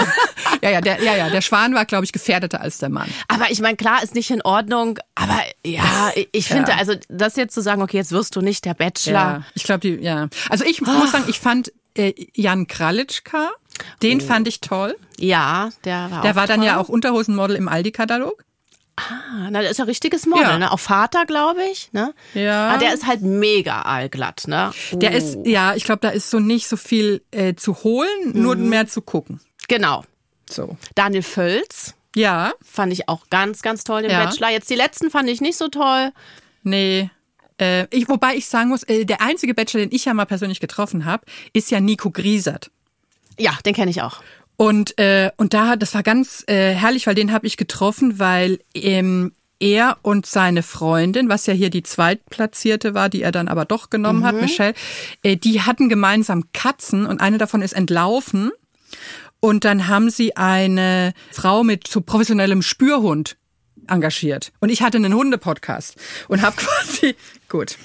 ja, ja, der, ja, ja, der Schwan war, glaube ich, gefährdeter als der Mann. Aber ich meine, klar, ist nicht in Ordnung. Aber ja, ich finde, Ja. also das jetzt zu sagen, okay, jetzt wirst du nicht der Bachelor. Ja, ich glaube, die, ja. Also ich muss sagen, ich fand äh, Jan Kralitschka, den fand ich toll. Ja, der war Der war dann toll. ja auch Unterhosenmodel im Aldi-Katalog. Ah, na, der ist ja richtiges Model, Ja. ne? Auch Vater, glaube ich, ne? Ja. Aber der ist halt mega allglatt, ne? Der ist, ja, ich glaube, da ist so nicht so viel äh, zu holen, nur Mhm. mehr zu gucken. Genau. So. Daniel Völz Ja, fand ich auch ganz, ganz toll, den Ja. Bachelor. Jetzt die letzten fand ich nicht so toll. nee. Äh, ich, wobei ich sagen muss, äh, der einzige Bachelor, den ich ja mal persönlich getroffen habe, ist ja Nico Griesert. Ja, den kenne ich auch. Und, äh, und da, das war ganz äh, herrlich, weil den habe ich getroffen, weil ähm, er und seine Freundin, was ja hier die zweitplatzierte war, die er dann aber doch genommen hat, Michelle, äh, die hatten gemeinsam Katzen und eine davon ist entlaufen. Und dann haben sie eine Frau mit so professionellem Spürhund engagiert. Und ich hatte einen Hundepodcast und habe quasi, gut,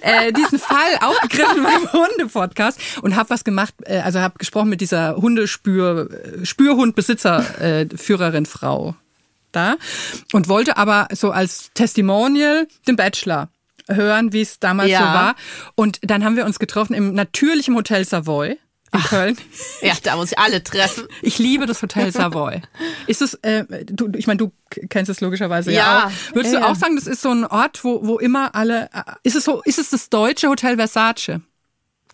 äh, diesen Fall aufgegriffen beim Hundepodcast und habe was gemacht, äh, also habe gesprochen mit dieser Hundespür, äh, Spürhundbesitzer, äh, Führerin Frau da und wollte aber so als Testimonial den Bachelor hören, wie es damals Ja. so war. Und dann haben wir uns getroffen im natürlichen Hotel Savoy in Köln. Ja, da muss ich alle treffen. Ich liebe das Hotel Savoy. Ist es, äh, du, ich meine, du kennst es logischerweise ja, Ja. auch. Würdest Ja, du auch sagen, das ist so ein Ort, wo, wo immer alle, äh, ist es so, ist es das deutsche Hotel Versace?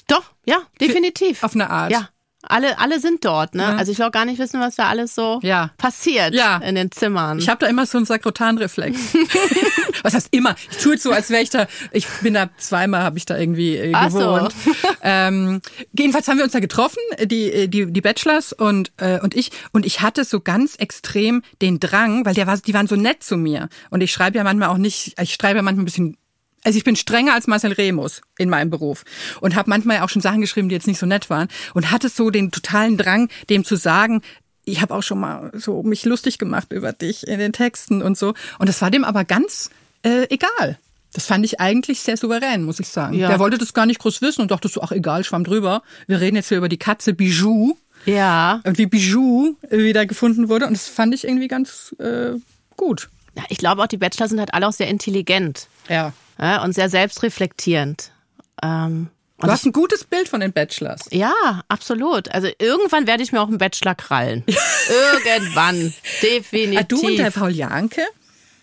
Doch, ja, definitiv. Auf eine Art. Ja. Alle, alle sind dort, ne? Also ich will auch gar nicht wissen, was da alles so Ja. passiert Ja. in den Zimmern. Ich habe da immer so einen Sakrotanreflex. Was heißt immer? Ich tue jetzt so, als wäre ich da. Ich bin da zweimal, habe ich da irgendwie äh, Ach so. gewohnt. Ähm, jedenfalls haben wir uns da getroffen, die äh, die die Bachelors und äh, und ich und ich hatte so ganz extrem den Drang, weil der war, die waren so nett zu mir und ich schreibe ja manchmal auch nicht. Ich schreibe ja manchmal ein bisschen also ich bin strenger als Marcel Remus in meinem Beruf und habe manchmal auch schon Sachen geschrieben, die jetzt nicht so nett waren und hatte so den totalen Drang, dem zu sagen, ich habe auch schon mal so mich lustig gemacht über dich in den Texten und so. Und das war dem aber ganz äh, egal. Das fand ich eigentlich sehr souverän, muss ich sagen. Ja. Der wollte das gar nicht groß wissen und dachte so, ach egal, schwamm drüber. Wir reden jetzt hier über die Katze Bijou ja. und wie Bijou wieder gefunden wurde. Und das fand ich irgendwie ganz äh, gut. Ja. Ich glaube auch, die Bachelor sind halt alle auch sehr intelligent Ja. ja, und sehr selbstreflektierend. Ähm, Du hast ein gutes Bild von den Bachelors. Ja, absolut. Also irgendwann werde ich mir auch einen Bachelor krallen. irgendwann. Definitiv. Ah, du und der Paul Janke?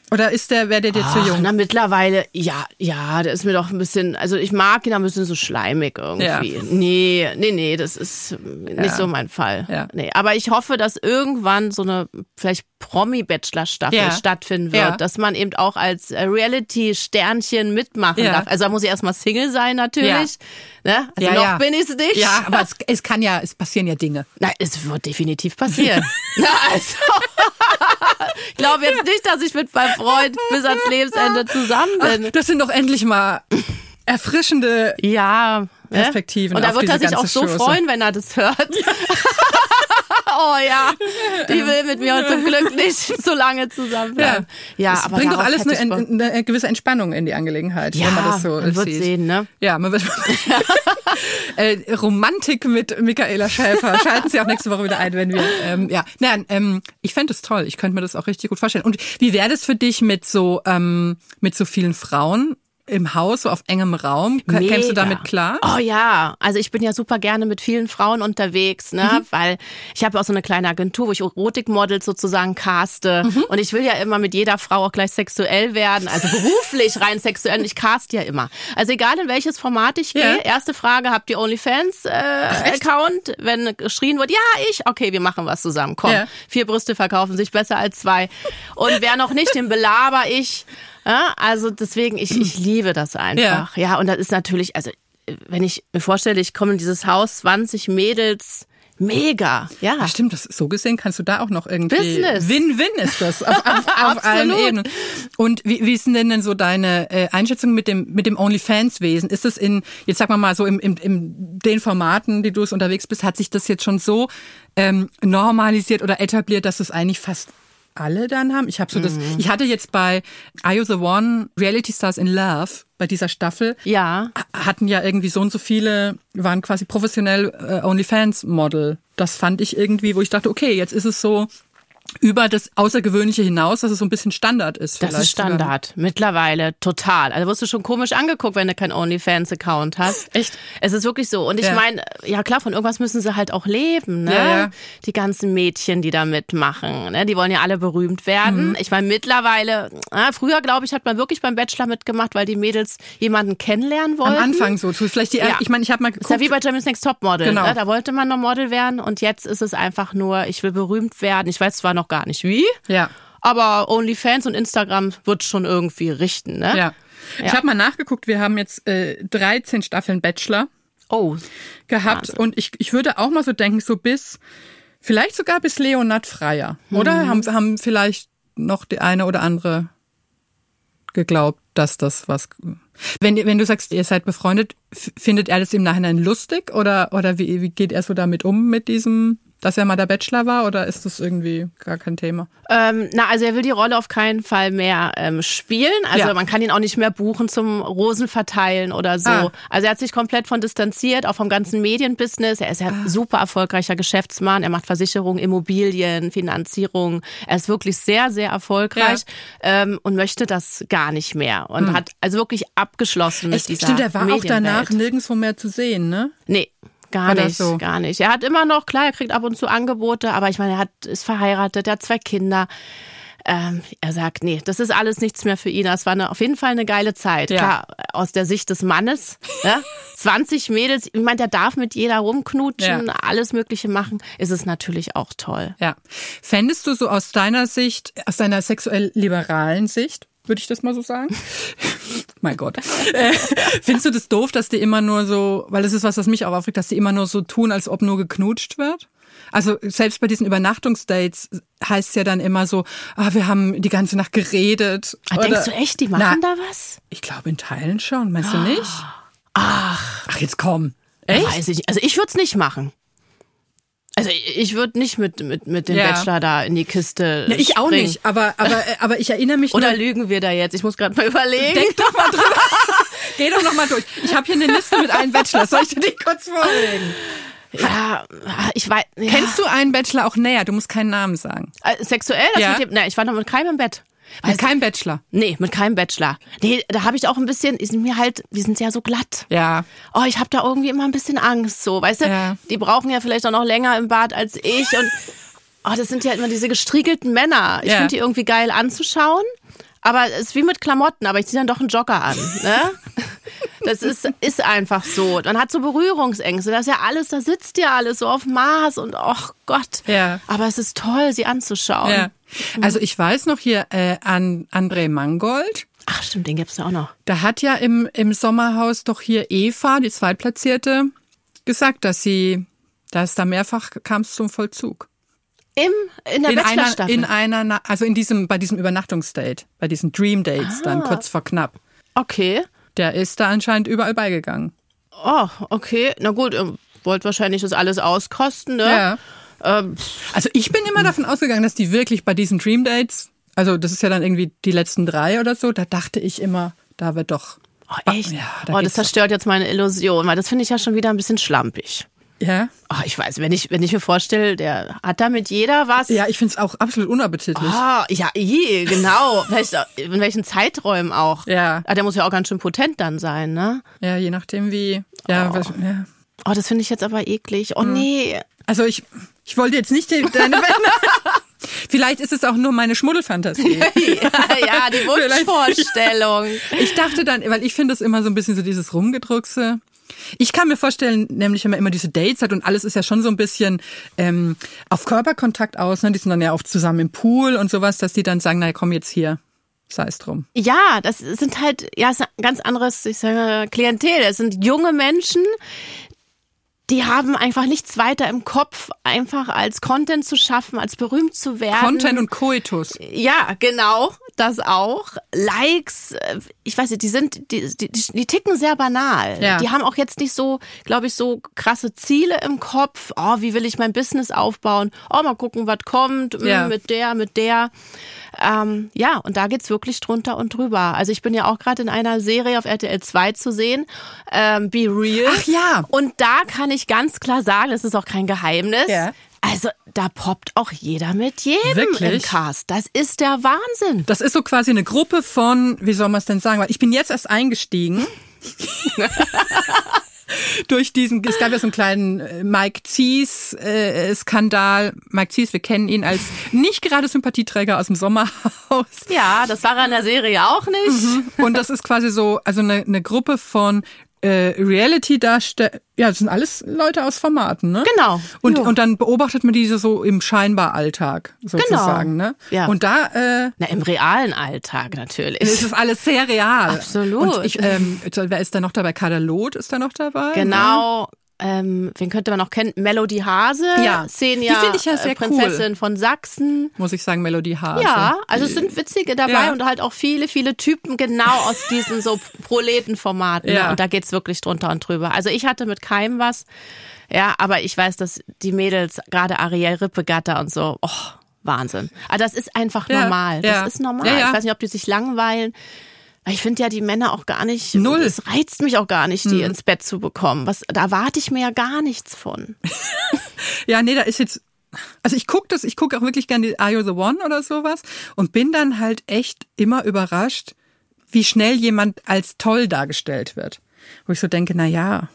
Oder ist der, wäre der dir zu jung? Na, mittlerweile, ja, ja, der ist mir doch ein bisschen, also ich mag ihn ein bisschen so schleimig irgendwie. Ja. Nee, nee, nee, das ist nicht Ja. so mein Fall. Ja. Nee, aber ich hoffe, dass irgendwann so eine vielleicht Promi-Bachelor-Staffel Ja. stattfinden wird, dass man eben auch als äh, Reality-Sternchen mitmachen darf. Also da muss ich erstmal Single sein natürlich. Ne? Also Ja, noch bin ich es nicht. Ja, aber es, es kann ja, es passieren ja Dinge. Na, es wird definitiv passieren. Na, also. Ich glaube jetzt nicht, dass ich mit meinem Freund bis ans Lebensende zusammen bin. Das sind doch endlich mal erfrischende Ja. ne? Perspektiven Und da wird er sich auch so Chose. freuen, wenn er das hört. oh ja, die will mit mir zum Glück nicht so lange zusammenbleiben. Ja, es aber bringt doch alles eine, eine gewisse Entspannung in die Angelegenheit, Ja, wenn man das so man wird sieht. sehen, ne? Ja, man wird äh, Romantik mit Michaela Schäfer. Schalten Sie auch nächste Woche wieder ein, wenn wir ähm, ja, nein, ähm, ich fände es toll. Ich könnte mir das auch richtig gut vorstellen. Und wie wäre das für dich mit so ähm, mit so vielen Frauen? Im Haus, so auf engem Raum. Ka- Kämst du Mega. damit klar? Oh ja, also ich bin ja super gerne mit vielen Frauen unterwegs, ne, Mhm. weil ich habe auch so eine kleine Agentur, wo ich Erotikmodels sozusagen caste Mhm. und ich will ja immer mit jeder Frau auch gleich sexuell werden, also beruflich rein sexuell und ich cast ja immer. Also egal in welches Format ich gehe, Ja. erste Frage, habt ihr OnlyFans äh, Account? Wenn geschrien wird, ja, ich, okay, wir machen was zusammen. Komm, Ja. vier Brüste verkaufen sich besser als zwei. Und wer noch nicht, den belaber ich. Ja, also deswegen, ich, ich liebe das einfach. Ja. und das ist natürlich, also wenn ich mir vorstelle, ich komme in dieses Haus, 20 Mädels, mega, ja. Ja, stimmt, das, so gesehen kannst du da auch noch irgendwie. Business. Win-win ist das auf, auf, auf allen. Ebenen. Und wie, wie ist denn denn so deine äh, Einschätzung mit dem, mit dem OnlyFans-Wesen? Ist es in, jetzt sag mal mal so, im, im, im den Formaten, die du es unterwegs bist, hat sich das jetzt schon so ähm, normalisiert oder etabliert, dass es eigentlich fast alle dann haben. Ich habe so das. Mhm. Ich hatte jetzt bei Are You the One Reality Stars in Love bei dieser Staffel Ja. hatten ja irgendwie so und so viele, waren quasi professionell äh, OnlyFans-Model. Das fand ich irgendwie, wo ich dachte, okay, jetzt ist es so über das Außergewöhnliche hinaus, dass es so ein bisschen Standard ist. Das ist Standard. Mittlerweile total. Also wirst du schon komisch angeguckt, wenn du keinen OnlyFans-Account hast. Echt? Es ist wirklich so. Und ich Ja. meine, ja klar, von irgendwas müssen sie halt auch leben, ne? Ja, ja. Die ganzen Mädchen, die da mitmachen, ne? Die wollen ja alle berühmt werden. Mhm. Ich meine, mittlerweile, ah, früher, glaube ich, hat man wirklich beim Bachelor mitgemacht, weil die Mädels jemanden kennenlernen wollten. Am Anfang so. Vielleicht die, ich meine, ich habe mal Ist ja geguckt. wie bei Germany's Next Topmodel. Genau. Ne? Da wollte man noch Model werden und jetzt ist es einfach nur, ich will berühmt werden. Ich weiß zwar noch gar nicht wie, ja, aber OnlyFans und Instagram wird schon irgendwie richten. Ne? ja. Ich habe mal nachgeguckt, wir haben jetzt äh, 13 Staffeln Bachelor Oh, gehabt Wahnsinn. und ich, ich würde auch mal so denken, so bis, vielleicht sogar bis Leonard Freier, oder? Mhm. Haben, haben vielleicht noch die eine oder andere geglaubt, dass das was. Wenn, wenn du sagst, ihr seid befreundet, findet er das im Nachhinein lustig oder, oder wie, wie geht er so damit um mit diesem, dass er mal der Bachelor war oder ist das irgendwie gar kein Thema? Ähm, na, also er will die Rolle auf keinen Fall mehr ähm, spielen. Also Ja. man kann ihn auch nicht mehr buchen zum Rosen verteilen oder so. Ah. Also er hat sich komplett von distanziert, auch vom ganzen Medienbusiness. Er ist ja Ah. super erfolgreicher Geschäftsmann. Er macht Versicherungen, Immobilien, Finanzierung. Er ist wirklich sehr, sehr erfolgreich ähm, und möchte das gar nicht mehr. Und hat also wirklich abgeschlossen mit dieser Hm. Stimmt, er war auch danach nirgendwo mehr zu sehen, ne? Nee, gar nicht, so. gar nicht. Er hat immer noch, klar, er kriegt ab und zu Angebote, aber ich meine, er hat, ist verheiratet, er hat zwei Kinder. Ähm, er sagt, nee, das ist alles nichts mehr für ihn. Das war eine, auf jeden Fall eine geile Zeit. Ja. Klar, aus der Sicht des Mannes. Ja, 20 Mädels, ich meine, der darf mit jeder rumknutschen, Ja. alles Mögliche machen, ist es natürlich auch toll. Ja. Fändest du so aus deiner Sicht, aus deiner sexuell liberalen Sicht, würde ich das mal so sagen? mein Gott. Äh, findest du das doof, dass die immer nur so, weil das ist was, was mich auch aufregt, dass die immer nur so tun, als ob nur geknutscht wird? Also selbst bei diesen Übernachtungsdates heißt es ja dann immer so, ah, wir haben die ganze Nacht geredet. Ah, denkst du echt, die machen Na, da was? Ich glaube in Teilen schon, meinst du nicht? Ach. Ach, jetzt komm. Weiß ich nicht. Also ich würde es nicht machen. Also ich, würde nicht mit, mit, mit dem Ja. Bachelor da in die Kiste Ja, ich auch springen. nicht, aber, aber, äh, aber ich erinnere mich Oder nur- lügen wir da jetzt? Ich muss gerade mal überlegen. Denk doch mal drüber. Geh doch noch mal durch. Ich habe hier eine Liste mit allen Bachelors. Soll ich dir die kurz vorlegen? ja, ich weiß. Ja. Kennst du einen Bachelor auch näher? Du musst keinen Namen sagen. Äh, sexuell? Das Ja. mit dem, na, ich war noch mit keinem im Bett. Mit keinem Bachelor. Nee, mit keinem Bachelor. Nee, da habe ich auch ein bisschen, die sind mir halt, die sind ja so glatt. Ja. Oh, ich habe da irgendwie immer ein bisschen Angst, so, weißt du? Ja. Die brauchen ja vielleicht auch noch länger im Bad als ich und oh, das sind ja immer diese gestriegelten Männer. Ich Ja. finde die irgendwie geil anzuschauen, Aber es ist wie mit Klamotten, aber ich ziehe dann doch einen Jogger an. Ne? Das ist, ist einfach so. Man hat so Berührungsängste. Das ist ja alles, da sitzt ja alles so auf Maß und ach Gott. Ja. Aber es ist toll, sie anzuschauen. Ja. Also ich weiß noch hier äh, an André Mangold. Ach stimmt, den gibt's ja auch noch. Da hat ja im, im Sommerhaus doch hier Eva, die Zweitplatzierte, gesagt, dass sie, dass da mehrfach kam es zum Vollzug. Im, in der in einer, in einer, also in diesem, bei diesem Übernachtungsdate, bei diesen Dream Dates dann Ah. kurz vor knapp. okay. Der ist da anscheinend überall beigegangen. Oh, okay. Na gut, ihr wollt wahrscheinlich das alles auskosten, ne? Ja. Ähm, Also ich bin immer davon ausgegangen, dass die wirklich bei diesen Dream Dates, also das ist ja dann irgendwie die letzten drei oder so, da dachte ich immer, da wird doch. oh, echt? Ja, da oh, das doch. zerstört jetzt meine Illusion, weil das finde ich ja schon wieder ein bisschen schlampig. Ja. Oh, ich weiß, wenn ich, wenn ich mir vorstelle, der hat damit jeder was. Ja, ich finde es auch absolut unappetitlich. Ah, ja, je, genau. In welchen Zeiträumen auch. Ja. Ah, der muss ja auch ganz schön potent dann sein, ne? Ja, je nachdem wie. Ja, was, ja. Oh, das finde ich jetzt aber eklig. Hm. Oh nee. Also ich, ich wollte jetzt nicht deine Vielleicht ist es auch nur meine Schmuddelfantasie. ja, ja, die Wunschvorstellung. Ich dachte dann, weil ich finde es immer so ein bisschen so dieses Rumgedruckse. Ich kann mir vorstellen, nämlich wenn man immer diese Dates hat und alles ist ja schon so ein bisschen ähm, auf Körperkontakt aus, ne? die sind dann ja oft zusammen im Pool und sowas, dass die dann sagen, na komm jetzt hier, sei es drum. Ja, das sind halt, ja, ist ein ganz anderes, ich sage, Klientel. Das sind junge Menschen, die haben einfach nichts weiter im Kopf, einfach als Content zu schaffen, als berühmt zu werden. Content und Coitus. Ja, genau, das auch. Likes, äh, ich weiß nicht, die sind, die, die, die ticken sehr banal. Ja. Die haben auch jetzt nicht so, glaube ich, so krasse Ziele im Kopf. Oh, wie will ich mein Business aufbauen? Oh, mal gucken, was kommt mm, Ja. mit der, mit der. Ähm, ja, und da geht's wirklich drunter und drüber. Also ich bin ja auch gerade in einer Serie auf RTL 2 zu sehen, ähm, Be Real. Ach ja. Und da kann ich ganz klar sagen, das ist auch kein Geheimnis. Ja. Also da poppt auch jeder mit jedem im Wirklich? Cast. Das ist der Wahnsinn. Das ist so quasi eine Gruppe von, wie soll man es denn sagen, weil ich bin jetzt erst eingestiegen. Durch diesen, es gab ja so einen kleinen äh, Mike Zies äh. Mike Zies, wir kennen ihn als nicht gerade Sympathieträger aus dem Sommerhaus. Ja, das war er in der Serie auch nicht. Und das ist quasi so, also eine, eine Gruppe von äh, Reality-Darsteller, ja, das sind alles Leute aus Formaten, ne? Genau. Und, Jo. und dann beobachtet man diese so im scheinbar Alltag, sozusagen, ne? Ja. Und da äh, Na, im realen Alltag natürlich. es ist alles sehr real. Absolut. Und ich, ähm, wer ist da noch dabei? Kader Loth ist da noch dabei? Genau. Ähm, wen könnte man noch kennen? Melody Hase. Ja. Finde ich ja äh, Prinzessin von Sachsen. Muss ich sagen, Melodie Hase. Ja, also es sind witzige dabei Ja. und halt auch viele, viele Typen genau aus diesen so Proletenformaten. Ja. Ne? Und da geht's wirklich drunter und drüber. Also ich hatte mit keinem was. Ja, aber ich weiß, dass die Mädels, gerade Ariel Rippegatter und so, oh, Wahnsinn. Aber das ist einfach Ja, normal. ja. Das ist normal. Ja, ja. Ich weiß nicht, ob die sich langweilen. Ich finde ja die Männer auch gar nicht. Null. Es reizt mich auch gar nicht, die ins Bett zu bekommen. Was, da erwarte ich mir ja gar nichts von. Ja, nee, da ist jetzt. Also ich gucke das, ich gucke auch wirklich gerne die Are You the One oder sowas und bin dann halt echt immer überrascht, wie schnell jemand als toll dargestellt wird. Wo ich so denke, na ja,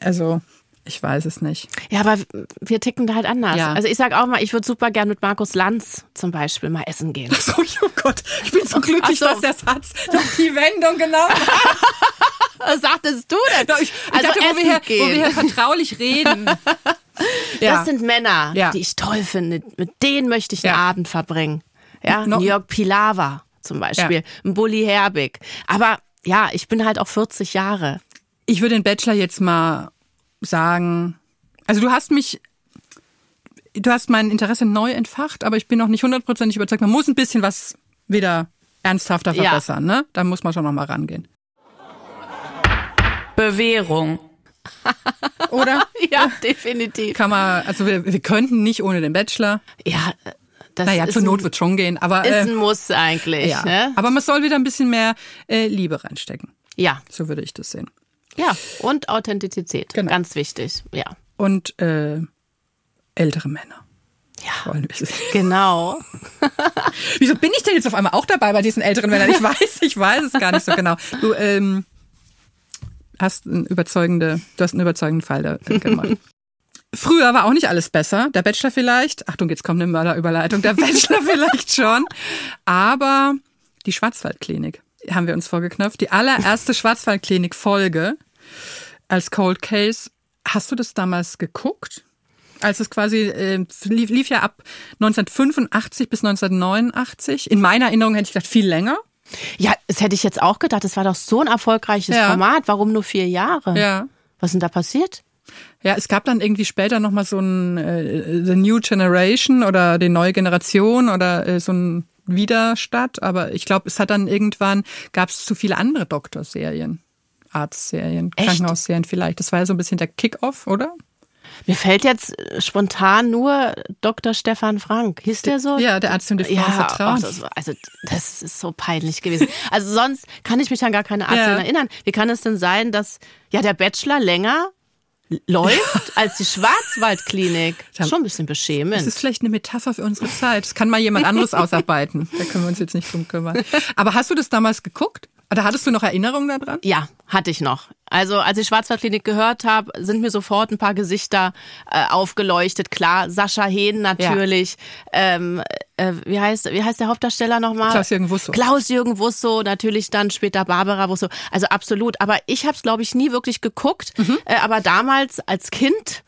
also ich weiß es nicht. Ja, aber wir ticken da halt anders. Ja. Also ich sag auch mal, ich würde super gern mit Markus Lanz zum Beispiel mal essen gehen. So, oh Gott, ich bin so glücklich, Ach so. dass der Satz noch die Wendung genau. Was sagtest du denn? Ich, ich also dachte, wo wir, hier, gehen. wo wir hier vertraulich reden. ja. Das sind Männer, Ja. die ich toll finde. Mit denen möchte ich einen. Abend verbringen. Ja, Noch- New York Pilawa zum Beispiel, ein Bully Herbig. Aber ja, ich bin halt auch 40 Jahre. Ich würde den Bachelor jetzt mal sagen. Also du hast mich, du hast mein Interesse neu entfacht, aber ich bin noch nicht hundertprozentig überzeugt. Man muss ein bisschen was wieder ernsthafter Ja. verbessern, ne? Da muss man schon noch mal rangehen. Bewährung. Oder? Ja, definitiv. Kann man, also wir, wir könnten nicht ohne den Bachelor. Ja, das Naja, ist, zur Not ein, wird schon gehen, aber ist äh, ein Muss eigentlich. ja. Ne? Aber man soll wieder ein bisschen mehr äh, Liebe reinstecken. Ja, So würde ich das sehen. Ja. Und Authentizität. Genau. Ganz wichtig. Ja. Und äh, ältere Männer. Ja. Genau. Wieso bin ich denn jetzt auf einmal auch dabei bei diesen älteren Männern? Ich weiß, ich weiß es gar nicht so genau. Du ähm, hast einen überzeugende, du hast einen überzeugenden Fall da äh, gemacht. Früher war auch nicht alles besser. Der Bachelor vielleicht. Achtung, jetzt kommt eine Mörderüberleitung. Der Bachelor vielleicht schon. Aber die Schwarzwaldklinik haben wir uns vorgeknöpft. Die allererste Schwarzwaldklinik-Folge als Cold Case. Hast du das damals geguckt? Als es quasi äh, lief, lief ja ab 1985 bis 1989. In meiner Erinnerung hätte ich gedacht, viel länger. Ja, das hätte ich jetzt auch gedacht. Das war doch so ein erfolgreiches Ja. Format. Warum nur vier Jahre? Ja. Was ist denn da passiert? Ja, es gab dann irgendwie später nochmal so ein äh, The New Generation oder die neue Generation oder äh, so ein Widerstadt, aber ich glaube, es hat dann irgendwann, gab es zu viele andere Doktorserien, Arztserien, Echt? Krankenhausserien vielleicht. Das war ja so ein bisschen der Kick-Off, oder? Mir fällt jetzt äh, spontan nur Dr. Stefan Frank. Hieß der so? Ja, der Arzt, dem die Frauen Ja, das, war- also das ist so peinlich gewesen. Also sonst kann ich mich an gar keine Arzt Ja. erinnern. Wie kann es denn sein, dass ja der Bachelor länger läuft als die Schwarzwaldklinik? Schon ein bisschen Das beschämend. ist vielleicht eine Metapher für unsere Zeit. Das kann mal jemand anderes ausarbeiten. Da können wir uns jetzt nicht drum kümmern. Aber hast du das damals geguckt? Oder hattest du noch Erinnerungen daran? Ja, hatte ich noch. Also als ich Schwarzwaldklinik gehört habe, sind mir sofort ein paar Gesichter äh, aufgeleuchtet. Klar, Sascha Hehn natürlich. Ähm, äh, wie heißt wie heißt der Hauptdarsteller nochmal? Klaus-Jürgen Wusso. Klaus-Jürgen Wusso, natürlich dann später Barbara Wusso. Also absolut. Aber ich habe es, glaube ich, nie wirklich geguckt. Mhm. Äh, aber damals als Kind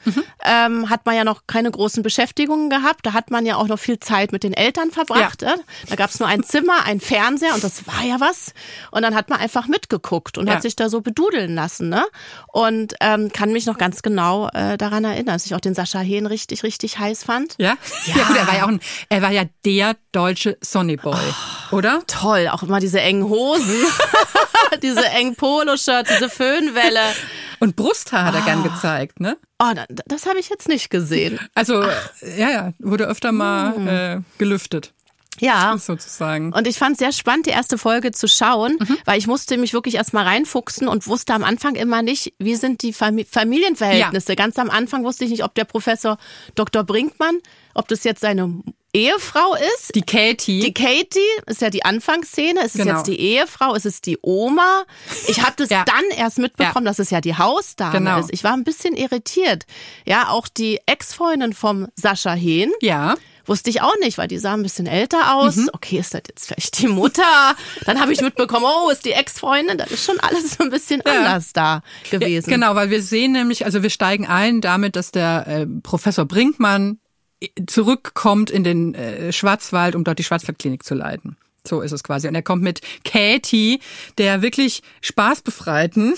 ähm, hat man ja noch keine großen Beschäftigungen gehabt. Da hat man ja auch noch viel Zeit mit den Eltern verbracht. Äh? Da gab es nur ein Zimmer, ein Fernseher und das war ja was. Und dann hat man einfach mitgeguckt und Ja. hat sich da so bedudeln lassen. Ne? Und ähm, kann mich noch ganz genau äh, daran erinnern, dass ich auch den Sascha Hehn richtig, richtig heiß fand. Ja? Ja, gut, er war ja auch ein, er war ja der deutsche Sonnyboy, oder? Toll, auch immer diese engen Hosen, diese engen Poloshirts, diese Föhnwelle. Und Brusthaar hat er gern gezeigt, ne? Oh, da- das habe ich jetzt nicht gesehen. Also, ja, ja, wurde öfter mal äh, gelüftet, Ja. sozusagen. Und ich fand es sehr spannend, die erste Folge zu schauen, weil ich musste mich wirklich erstmal reinfuchsen und wusste am Anfang immer nicht, wie sind die Fami Familienverhältnisse. Ganz am Anfang wusste ich nicht, ob der Professor Dr. Brinkmann, ob das jetzt seine Ehefrau ist. Die Katie. Die Katie ist ja die Anfangsszene. Ist es Genau. jetzt die Ehefrau? Ist es die Oma? Ich habe das Ja. dann erst mitbekommen, dass es ja die Hausdame Genau. ist. Ich war ein bisschen irritiert. Ja, auch die Ex-Freundin vom Sascha Hehn. ja. Wusste ich auch nicht, weil die sah ein bisschen älter aus. Mhm. Okay, ist das jetzt vielleicht die Mutter? Dann habe ich mitbekommen, oh, ist die Ex-Freundin. Das ist schon alles so ein bisschen anders da gewesen. Ja, genau, weil wir sehen nämlich, also wir steigen ein damit, dass der äh, Professor Brinkmann äh, zurückkommt in den äh, Schwarzwald, um dort die Schwarzwaldklinik zu leiten. So ist es quasi. Und er kommt mit Katie, der wirklich spaßbefreiten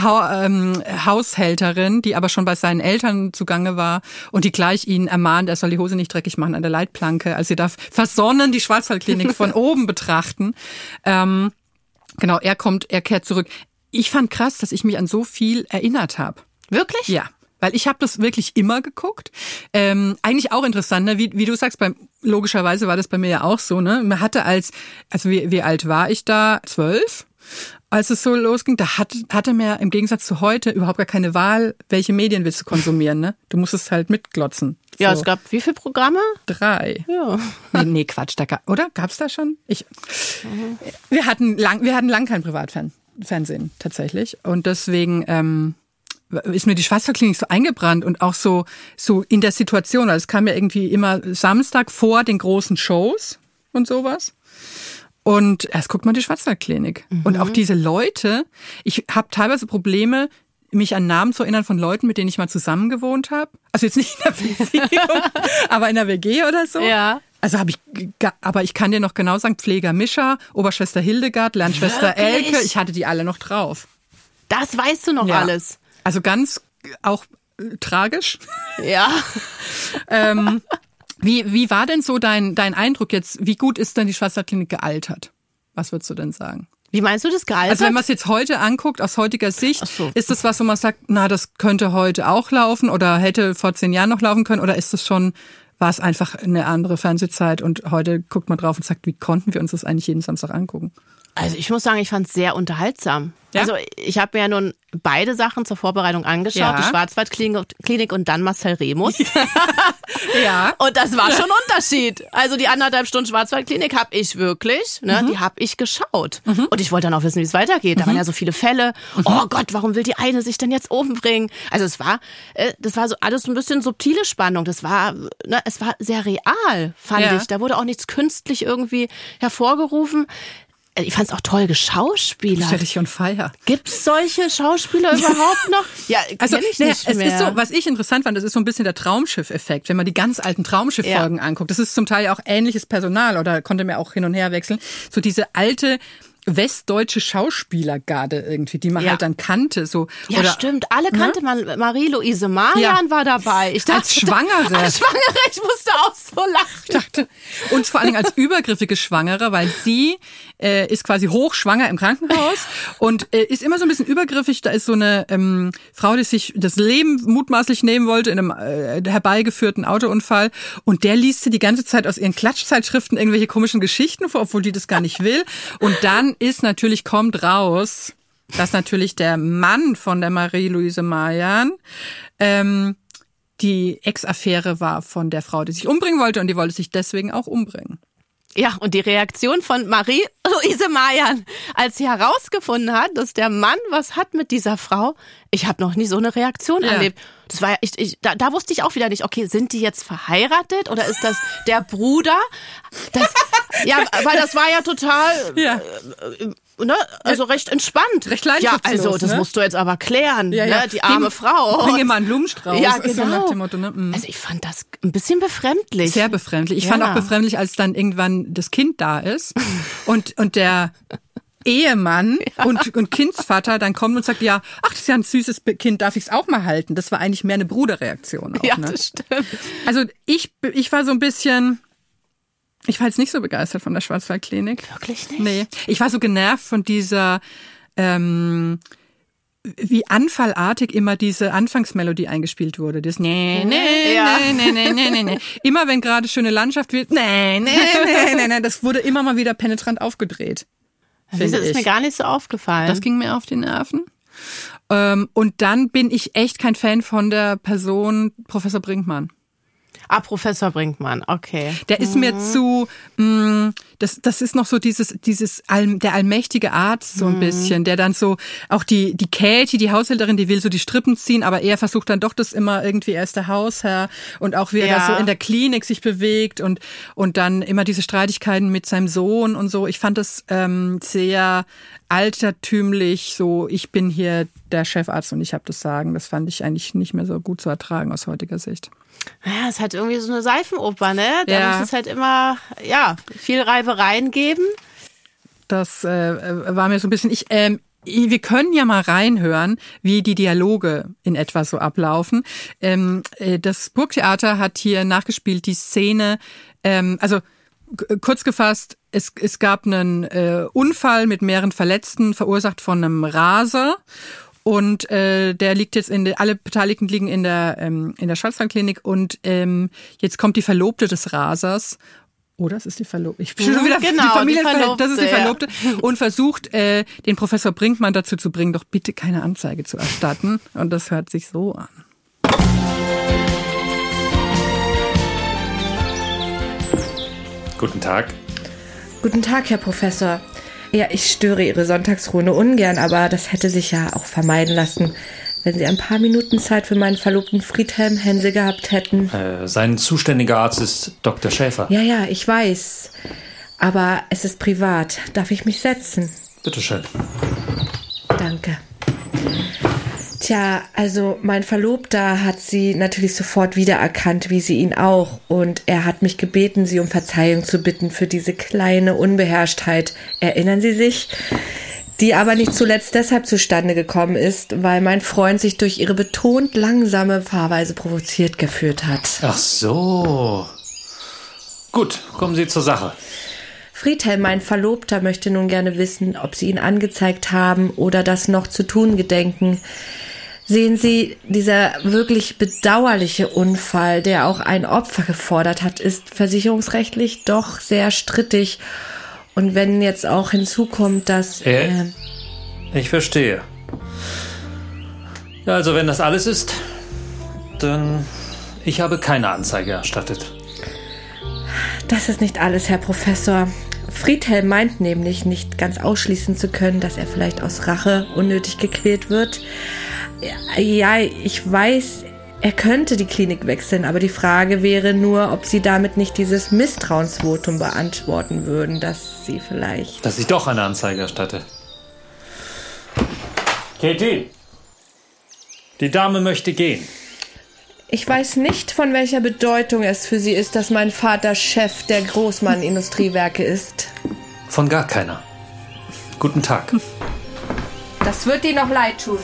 ha ähm, Haushälterin, die aber schon bei seinen Eltern zugange war und die gleich ihn ermahnt, er soll die Hose nicht dreckig machen an der Leitplanke. Also sie darf versonnen die Schwarzwaldklinik von oben betrachten. Ähm, genau, er kommt, er kehrt zurück. Ich fand krass, dass ich mich an so viel erinnert habe. Wirklich? Ja. Weil ich habe das wirklich immer geguckt. Ähm, eigentlich auch interessant, ne? wie, wie du sagst, beim, logischerweise war das bei mir ja auch so. Ne? Man hatte als, also wie, wie alt war ich da? Zwölf? Als es so losging, da hat, hatte man ja im Gegensatz zu heute überhaupt gar keine Wahl, welche Medien willst du konsumieren. Ne? Du musstest halt mitglotzen. Ja, So. es gab wie viele Programme? Drei. Ja. Nee, nee Quatsch, da gab, oder? Gab's da schon? Ich, wir hatten lang, wir hatten lang kein Privatfernsehen tatsächlich und deswegen ähm, ist mir die Schwarzwaldklinik so eingebrannt und auch so so in der Situation. Also es kam ja irgendwie immer Samstag vor den großen Shows und sowas. Und erst guckt man die Schwarzwaldklinik. Und auch diese Leute, ich habe teilweise Probleme, mich an Namen zu erinnern von Leuten, mit denen ich mal zusammen gewohnt habe. Also jetzt nicht in der Beziehung, aber in der WG oder so. Ja. Also habe ich, aber ich kann dir noch genau sagen, Pfleger Mischa, Oberschwester Hildegard, Lernschwester Wirklich? Elke, ich hatte die alle noch drauf. Das weißt du noch Ja. alles. Also ganz auch äh, tragisch. Ja. ähm, wie, wie war denn so dein, dein Eindruck jetzt? Wie gut ist denn die Schwarzwaldklinik gealtert? Was würdest du denn sagen? Wie meinst du das gealtert? Also wenn man es jetzt heute anguckt, aus heutiger Sicht, so. ist das was, wo man sagt, na, das könnte heute auch laufen oder hätte vor zehn Jahren noch laufen können oder ist das schon, war es einfach eine andere Fernsehzeit und heute guckt man drauf und sagt, wie konnten wir uns das eigentlich jeden Samstag angucken? Also ich muss sagen, ich fand es sehr unterhaltsam. Ja? Also ich habe mir ja nun beide Sachen zur Vorbereitung angeschaut, Ja. die Schwarzwaldklinik Klinik und dann Marcel Remus. Ja. Und das war schon ein Unterschied. Also die anderthalb Stunden Schwarzwaldklinik habe ich wirklich, ne, Mhm. die habe ich geschaut. Und ich wollte dann auch wissen, wie es weitergeht. Da waren ja so viele Fälle. Mhm. Oh Gott, warum will die eine sich denn jetzt umbringen? Also es war, äh, das war so alles so ein bisschen subtile Spannung. Das war, ne, es war sehr real, fand Ja. ich. Da wurde auch nichts künstlich irgendwie hervorgerufen. Äh, Ich fand es auch toll geschauspielert. Stell dich on fire. Gibt's solche Schauspieler überhaupt noch? Ja, Also, ich naja, nicht es mehr. ist so, was ich interessant fand, das ist so ein bisschen der Traumschiff-Effekt, wenn man die ganz alten Traumschiff-Folgen anguckt. Das ist zum Teil ja auch ähnliches Personal oder konnte mir auch hin und her wechseln. So diese alte westdeutsche Schauspielergarde irgendwie, die man Ja. halt dann kannte. So, Ja, oder, stimmt. Alle kannte man. Marie-Louise Marian Ja. war dabei. Ich dachte, Als Schwangere. Als Schwangere. Ich musste auch so lachen. dachte. Und vor allen Dingen als übergriffige Schwangere, weil sie äh, ist quasi hochschwanger im Krankenhaus und äh, ist immer so ein bisschen übergriffig. Da ist so eine ähm, Frau, die sich das Leben mutmaßlich nehmen wollte in einem äh, herbeigeführten Autounfall und der liest sie die ganze Zeit aus ihren Klatschzeitschriften irgendwelche komischen Geschichten vor, obwohl die das gar nicht will. Und dann ist natürlich, kommt raus, dass natürlich der Mann von der Marie-Louise Marian ähm, die Ex-Affäre war von der Frau, die sich umbringen wollte und die wollte sich deswegen auch umbringen. Ja, und die Reaktion von Marie-Louise Marian, als sie herausgefunden hat, dass der Mann was hat mit dieser Frau. Ich habe noch nie so eine Reaktion Ja. erlebt. Das war ja, ich, ich, da, da wusste ich auch wieder nicht, okay, sind die jetzt verheiratet oder ist das der Bruder? Das, ja, weil das war ja total, Ja. Ne, also recht entspannt. Recht Ja, also das ne? musst du jetzt aber klären, Ja, ja. Ne, die arme Gib- Frau. Bring ihr mal einen Blumenstrauß. Ja, so genau. nach dem Motto, ne? Also ich fand das ein bisschen befremdlich. Sehr befremdlich. Ich Ja. fand auch befremdlich, als dann irgendwann das Kind da ist und, und der Ehemann und, und Kindsvater dann kommt und sagt, ja, ach, das ist ja ein süßes Kind, darf ich es auch mal halten? Das war eigentlich mehr eine Bruderreaktion. Auch, ja, ne? das stimmt. Also ich, ich war so ein bisschen, ich war jetzt nicht so begeistert von der Schwarzwaldklinik. Wirklich nicht? Nee, ich war so genervt von dieser, ähm, wie anfallartig immer diese Anfangsmelodie eingespielt wurde. Das nee, nee, Ja. nee, nee, nee, nee, nee, nee. Immer wenn gerade schöne Landschaft wird, nee, nee, nee, nee, nee, das wurde immer mal wieder penetrant aufgedreht. Das ist mir ich. gar nicht so aufgefallen. Das ging mir auf die Nerven. Ähm, und dann bin ich echt kein Fan von der Person Professor Brinkmann. Ah, Professor Brinkmann, okay. Der ist mir zu, mh, das, das ist noch so dieses, dieses All, der allmächtige Arzt so ein bisschen, der dann so, auch die, die Katie, die Haushälterin, die will so die Strippen ziehen, aber er versucht dann doch das immer irgendwie, er ist der Hausherr und auch wie er Ja. da so in der Klinik sich bewegt und, und dann immer diese Streitigkeiten mit seinem Sohn und so. Ich fand das ähm, sehr altertümlich, so ich bin hier der Chefarzt und ich habe das Sagen. Das fand ich eigentlich nicht mehr so gut zu ertragen aus heutiger Sicht. Ja, es hat irgendwie so eine Seifenoper, ne? Da Ja. muss es halt immer, ja, viel Reibereien geben. Das äh, war mir so ein bisschen. Ich, ähm, wir können ja mal reinhören, wie die Dialoge in etwa so ablaufen. Ähm, äh, das Burgtheater hat hier nachgespielt die Szene. Ähm, also kurz gefasst, es, es gab einen äh, Unfall mit mehreren Verletzten, verursacht von einem Raser. Und äh, der liegt jetzt in der, alle Beteiligten liegen in der ähm, in der Schwarzwaldklinik und ähm, jetzt kommt die Verlobte des Rasers. Oder es ist die Verlobte. Ich bin schon Mhm, wieder genau, die die Familie. Verlobte, das ist die ja. Verlobte und versucht äh, den Professor Brinkmann dazu zu bringen, doch bitte keine Anzeige zu erstatten. Und das hört sich so an. Guten Tag. Guten Tag, Herr Professor. Ja, ich störe Ihre Sonntagsruhe ungern, aber das hätte sich ja auch vermeiden lassen, wenn Sie ein paar Minuten Zeit für meinen Verlobten Friedhelm Hänse gehabt hätten. Äh, sein zuständiger Arzt ist Dr. Schäfer. Ja, ja, ich weiß. Aber es ist privat. Darf ich mich setzen? Bitteschön. Danke. Tja, also mein Verlobter hat sie natürlich sofort wiedererkannt, wie sie ihn auch. Und er hat mich gebeten, sie um Verzeihung zu bitten für diese kleine Unbeherrschtheit. Erinnern Sie sich? Die aber nicht zuletzt deshalb zustande gekommen ist, weil mein Freund sich durch ihre betont langsame Fahrweise provoziert geführt hat. Ach so. Gut, kommen Sie zur Sache. Friedhelm, mein Verlobter, möchte nun gerne wissen, ob Sie ihn angezeigt haben oder das noch zu tun gedenken. Sehen Sie, dieser wirklich bedauerliche Unfall, der auch ein Opfer gefordert hat, ist versicherungsrechtlich doch sehr strittig. Und wenn jetzt auch hinzukommt, dass... Äh. Äh, Ich verstehe. Ja, also wenn das alles ist, dann ich habe keine Anzeige erstattet. das ist nicht alles, Herr Professor. Friedhelm meint nämlich nicht ganz ausschließen zu können, dass er vielleicht aus Rache unnötig gequält wird. Ja, ich weiß, er könnte die Klinik wechseln, aber die Frage wäre nur, ob Sie damit nicht dieses Misstrauensvotum beantworten würden, dass Sie vielleicht... Dass ich doch eine Anzeige erstatte. Katie! Die Dame möchte gehen. Ich weiß nicht, von welcher Bedeutung es für Sie ist, dass mein Vater Chef der Großmann Industriewerke ist. Von gar keiner. Guten Tag. Das wird Ihnen noch leid tun.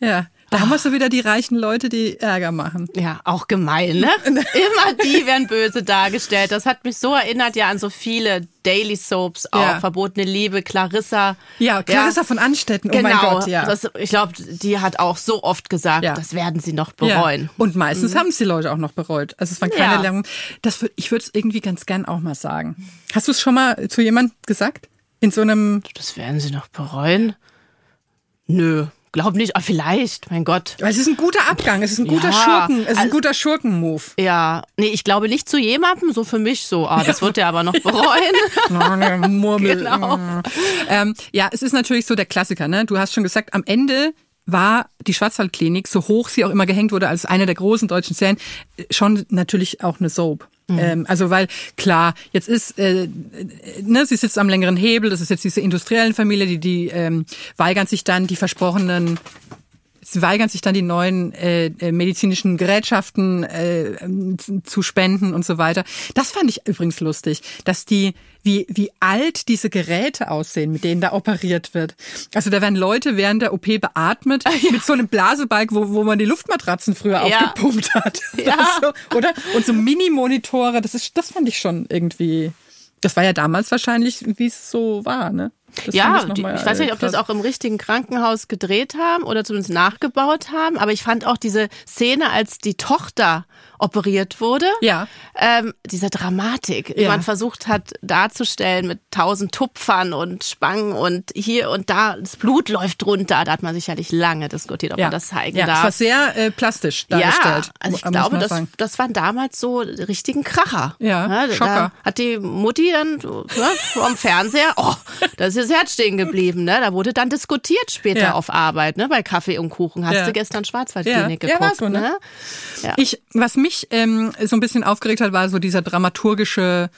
Ja, da haben wir so wieder die reichen Leute, die Ärger machen. Ja, auch gemein, ne? Immer die werden böse dargestellt. Das hat mich so erinnert ja an so viele Daily Soaps, auch Ja. verbotene Liebe, Clarissa. Ja, Clarissa von Anstetten, oh genau, mein Gott, ja. Das, ich glaube, die hat auch so oft gesagt, Ja. das werden sie noch Ja. bereuen. Und meistens haben es die Leute auch noch bereut. Also es waren keine Ja. langen. Das ich würde es irgendwie ganz gern auch mal sagen. Hast du es schon mal zu jemand gesagt? In so einem. Das werden sie noch bereuen? Nö, glaub nicht. Ah, vielleicht, mein Gott. Es ist ein guter Abgang, es ist ein guter Ja, Schurken, es ist ein also- guter Schurkenmove. Ja, nee, ich glaube nicht zu jemandem, so für mich so. Ah, das wird er aber noch bereuen. Murmel. Genau. Ähm, ja, es ist natürlich so der Klassiker. Ne? Du hast schon gesagt, am Ende war die Schwarzwaldklinik, so hoch sie auch immer gehängt wurde, als eine der großen deutschen Serien, schon natürlich auch eine Soap. Ähm, also weil klar, jetzt ist, äh, ne, sie sitzt am längeren Hebel, das ist jetzt diese industriellen Familie, die, die ähm, weigern sich dann die versprochenen Sie weigern sich dann die neuen äh, äh, medizinischen Gerätschaften äh, zu spenden und so weiter. Das fand ich übrigens lustig, dass die wie wie alt diese Geräte aussehen, mit denen da operiert wird. Also da werden Leute während der OP beatmet mit so einem Blasebalg, wo, wo man die Luftmatratzen früher Ja. aufgepumpt hat. Ja. So, oder und so Mini-Monitore. Das ist das fand ich schon irgendwie. Das war ja damals wahrscheinlich, wie es so war, ne? Das ja, fand die, ich weiß nicht, ob das krass. auch im richtigen Krankenhaus gedreht haben oder zumindest nachgebaut haben, aber ich fand auch diese Szene, als die Tochter operiert wurde, Ja. ähm, dieser Dramatik, die Ja. man versucht hat darzustellen mit tausend Tupfern und Spangen und hier und da, das Blut läuft runter, da hat man sicherlich lange diskutiert, ob man das zeigen ja, darf. Es war sehr äh, plastisch Ja, dargestellt. also ich glaube, das, sagen. das waren damals so richtigen Kracher. Ja, da Schocker. hat die Mutti dann ne, vom Fernseher, oh, da ist das Herz stehen geblieben. Ne? Da wurde dann diskutiert später Ja. auf Arbeit, ne, bei Kaffee und Kuchen. Hast Ja. du gestern Schwarzwaldklinik Ja, ja, geguckt? war so, ne? ne? Ja. Ich, was mich ähm, so ein bisschen aufgeregt hat, war so dieser dramaturgische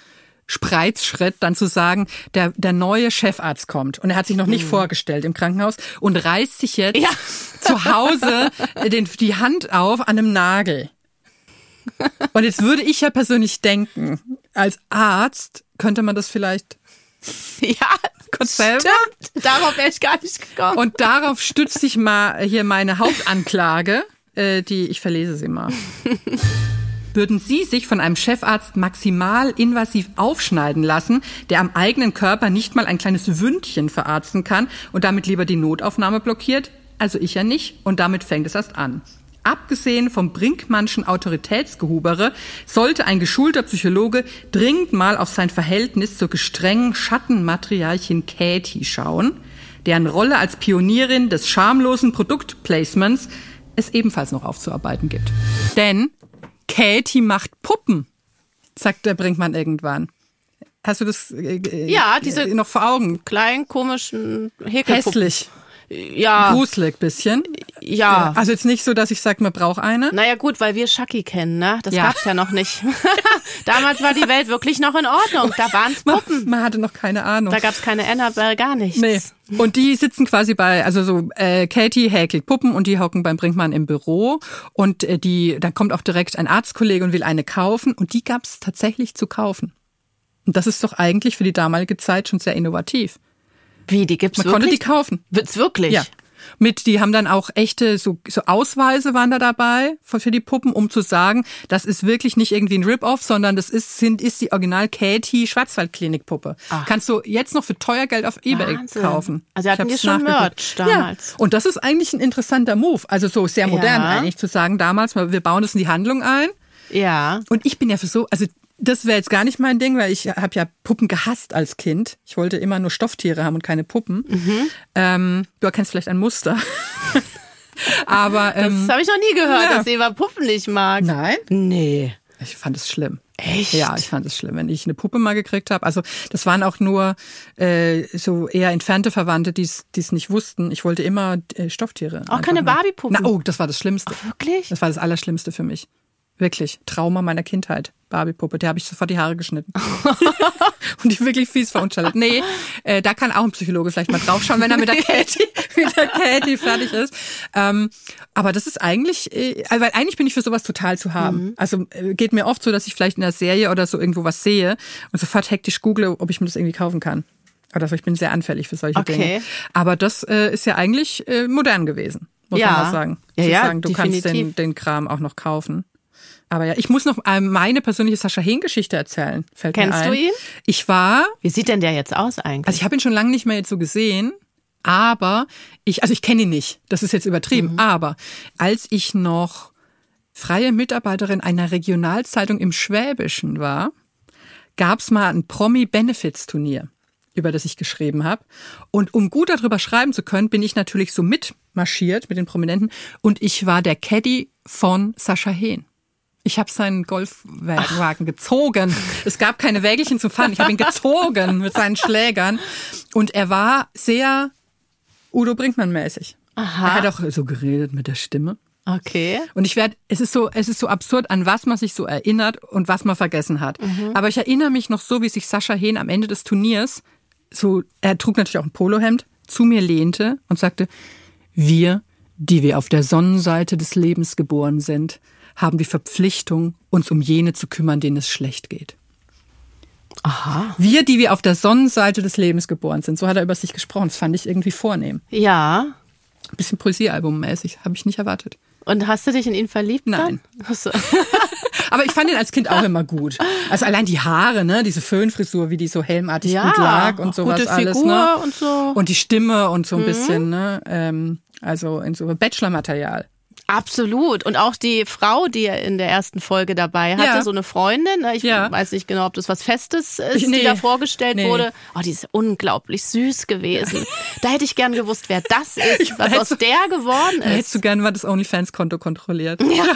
Spreizschritt, dann zu sagen, der, der neue Chefarzt kommt und er hat sich noch nicht vorgestellt im Krankenhaus und reißt sich jetzt Mhm. Ja. zu Hause den, die Hand auf an einem Nagel. Und jetzt würde ich ja persönlich denken, als Arzt könnte man das vielleicht ja, kurz selber. stimmt. Darauf wäre ich gar nicht gekommen. Und darauf stützt sich mal hier meine Hauptanklage, äh, die ich verlese sie mal. Würden Sie sich von einem Chefarzt maximal invasiv aufschneiden lassen, der am eigenen Körper nicht mal ein kleines Wündchen verarzten kann und damit lieber die Notaufnahme blockiert? Also ich ja nicht und damit fängt es erst an. Abgesehen vom Brinkmannschen Autoritätsgehubere sollte ein geschulter Psychologe dringend mal auf sein Verhältnis zur gestrengen Schattenmatriarchin Katie schauen, deren Rolle als Pionierin des schamlosen Produktplacements es ebenfalls noch aufzuarbeiten gibt. Denn Katie macht Puppen, sagt der Brinkmann irgendwann. Hast du das äh, äh, Ja, diese- noch vor Augen? Kleinen, komischen Häkelpuppen. Hässlich, Ja, gruselig bisschen. ja. Also jetzt nicht so, dass ich sage, man braucht eine. Naja gut, weil wir Shaki kennen, ne? Das Ja. gab's ja noch nicht. Damals war die Welt wirklich noch in Ordnung. Da waren's Puppen. Man hatte noch keine Ahnung. Da gab's keine Annabelle, gar nichts. Nee. Und die sitzen quasi bei, also so, äh, Katie häkelt Puppen und die hocken beim Brinkmann im Büro und äh, die, dann kommt auch direkt ein Arztkollege und will eine kaufen und die gab's tatsächlich zu kaufen. Und das ist doch eigentlich für die damalige Zeit schon sehr innovativ. Wie, die gibt's Man wirklich? konnte die kaufen. Wird's wirklich? Ja. Mit, die haben dann auch echte, so, so Ausweise waren da dabei für für die Puppen, um zu sagen, das ist wirklich nicht irgendwie ein Rip-Off, sondern das ist, sind, ist die Original Katie Schwarzwaldklinik-Puppe. Kannst du jetzt noch für teuer Geld auf Ebay Wahnsinn. kaufen. Also hatten hab's schon. Merch damals. Ja. Und das ist eigentlich ein interessanter Move. Also so sehr modern Ja. eigentlich zu sagen damals, wir bauen das in die Handlung ein. Ja. Und ich bin ja für so, also Das wäre jetzt gar nicht mein Ding, weil ich habe ja Puppen gehasst als Kind. Ich wollte immer nur Stofftiere haben und keine Puppen. Ähm, du erkennst vielleicht ein Muster. Aber ähm, Das habe ich noch nie gehört, Ja. dass Eva Puppen nicht mag. nein, Nee. ich fand es schlimm. Echt? Ja, ich fand es schlimm, wenn ich eine Puppe mal gekriegt habe. Also das waren auch nur äh, so eher entfernte Verwandte, die es nicht wussten. Ich wollte immer äh, Stofftiere. Auch keine. Barbie-Puppen? Oh, das war das Schlimmste. Wirklich? Das war das Allerschlimmste für mich. Wirklich. Trauma meiner Kindheit. Barbie-Puppe. Der habe ich sofort die Haare geschnitten. Und die wirklich fies verunstaltet. Nee, äh, da kann auch ein Psychologe vielleicht mal draufschauen, wenn er mit der Katie, mit der Katie fertig ist. Ähm, aber das ist eigentlich, äh, weil eigentlich bin ich für sowas total zu haben. Also äh, geht mir oft so, dass ich vielleicht in der Serie oder so irgendwo was sehe und sofort hektisch google, ob ich mir das irgendwie kaufen kann. Oder so, ich bin sehr anfällig für solche Okay. Dinge. Aber das äh, ist ja eigentlich äh, modern gewesen, muss Ja. man mal sagen. Ja, Zu ja, sagen, du kannst den, definitiv. den Kram auch noch kaufen. Aber ja, ich muss noch ähm, meine persönliche Sascha Hehn-Geschichte erzählen. Fällt Kennst du ihn? Ich war, Wie sieht denn der jetzt aus eigentlich? also ich habe ihn schon lange nicht mehr jetzt so gesehen, aber ich, also ich kenne ihn nicht. Das ist jetzt übertrieben. Aber als ich noch freie Mitarbeiterin einer Regionalzeitung im Schwäbischen war, gab's mal ein Promi-Benefits-Turnier, über das ich geschrieben habe. Und um gut darüber schreiben zu können, bin ich natürlich so mitmarschiert mit den Prominenten. Und ich war der Caddy von Sascha Hehn. Ich habe seinen Golfwagen gezogen. Es gab keine Wägelchen zu fahren. Ich habe ihn gezogen mit seinen Schlägern. Und er war sehr Udo Brinkmann-mäßig. Er hat auch so geredet mit der Stimme. okay. Und ich werde, es ist so, es ist so absurd, an was man sich so erinnert und was man vergessen hat. Aber ich erinnere mich noch so, wie sich Sascha Hehn am Ende des Turniers, so, er trug natürlich auch ein Polohemd, zu mir lehnte und sagte, wir, die wir auf der Sonnenseite des Lebens geboren sind, haben die Verpflichtung, uns um jene zu kümmern, denen es schlecht geht. Aha. Wir, die wir auf der Sonnenseite des Lebens geboren sind, so hat er über sich gesprochen. Das fand ich irgendwie vornehm. Ja. Ein bisschen Poesiealbum-mäßig, habe ich nicht erwartet. Und hast du dich in ihn verliebt? Nein. So. Aber ich fand ihn als Kind auch immer gut. Also allein die Haare, ne, diese Föhnfrisur, wie die so helmartig Ja, gut lag und sowas gute alles, Figur ne? und so. Und die Stimme und so ein bisschen, ne, ähm, also in so Bachelor-Material. Absolut. Und auch die Frau, die er in der ersten Folge dabei hatte, Ja. so eine Freundin, ne, ich Ja. weiß nicht genau, ob das was Festes ist, Ich- nee. die da vorgestellt Nee. wurde. Oh, die ist unglaublich süß gewesen. da hätte ich gern gewusst, wer das ist, was hätte aus so- der geworden Da hättest ist. du gerne mal das OnlyFans-Konto kontrolliert. Ja.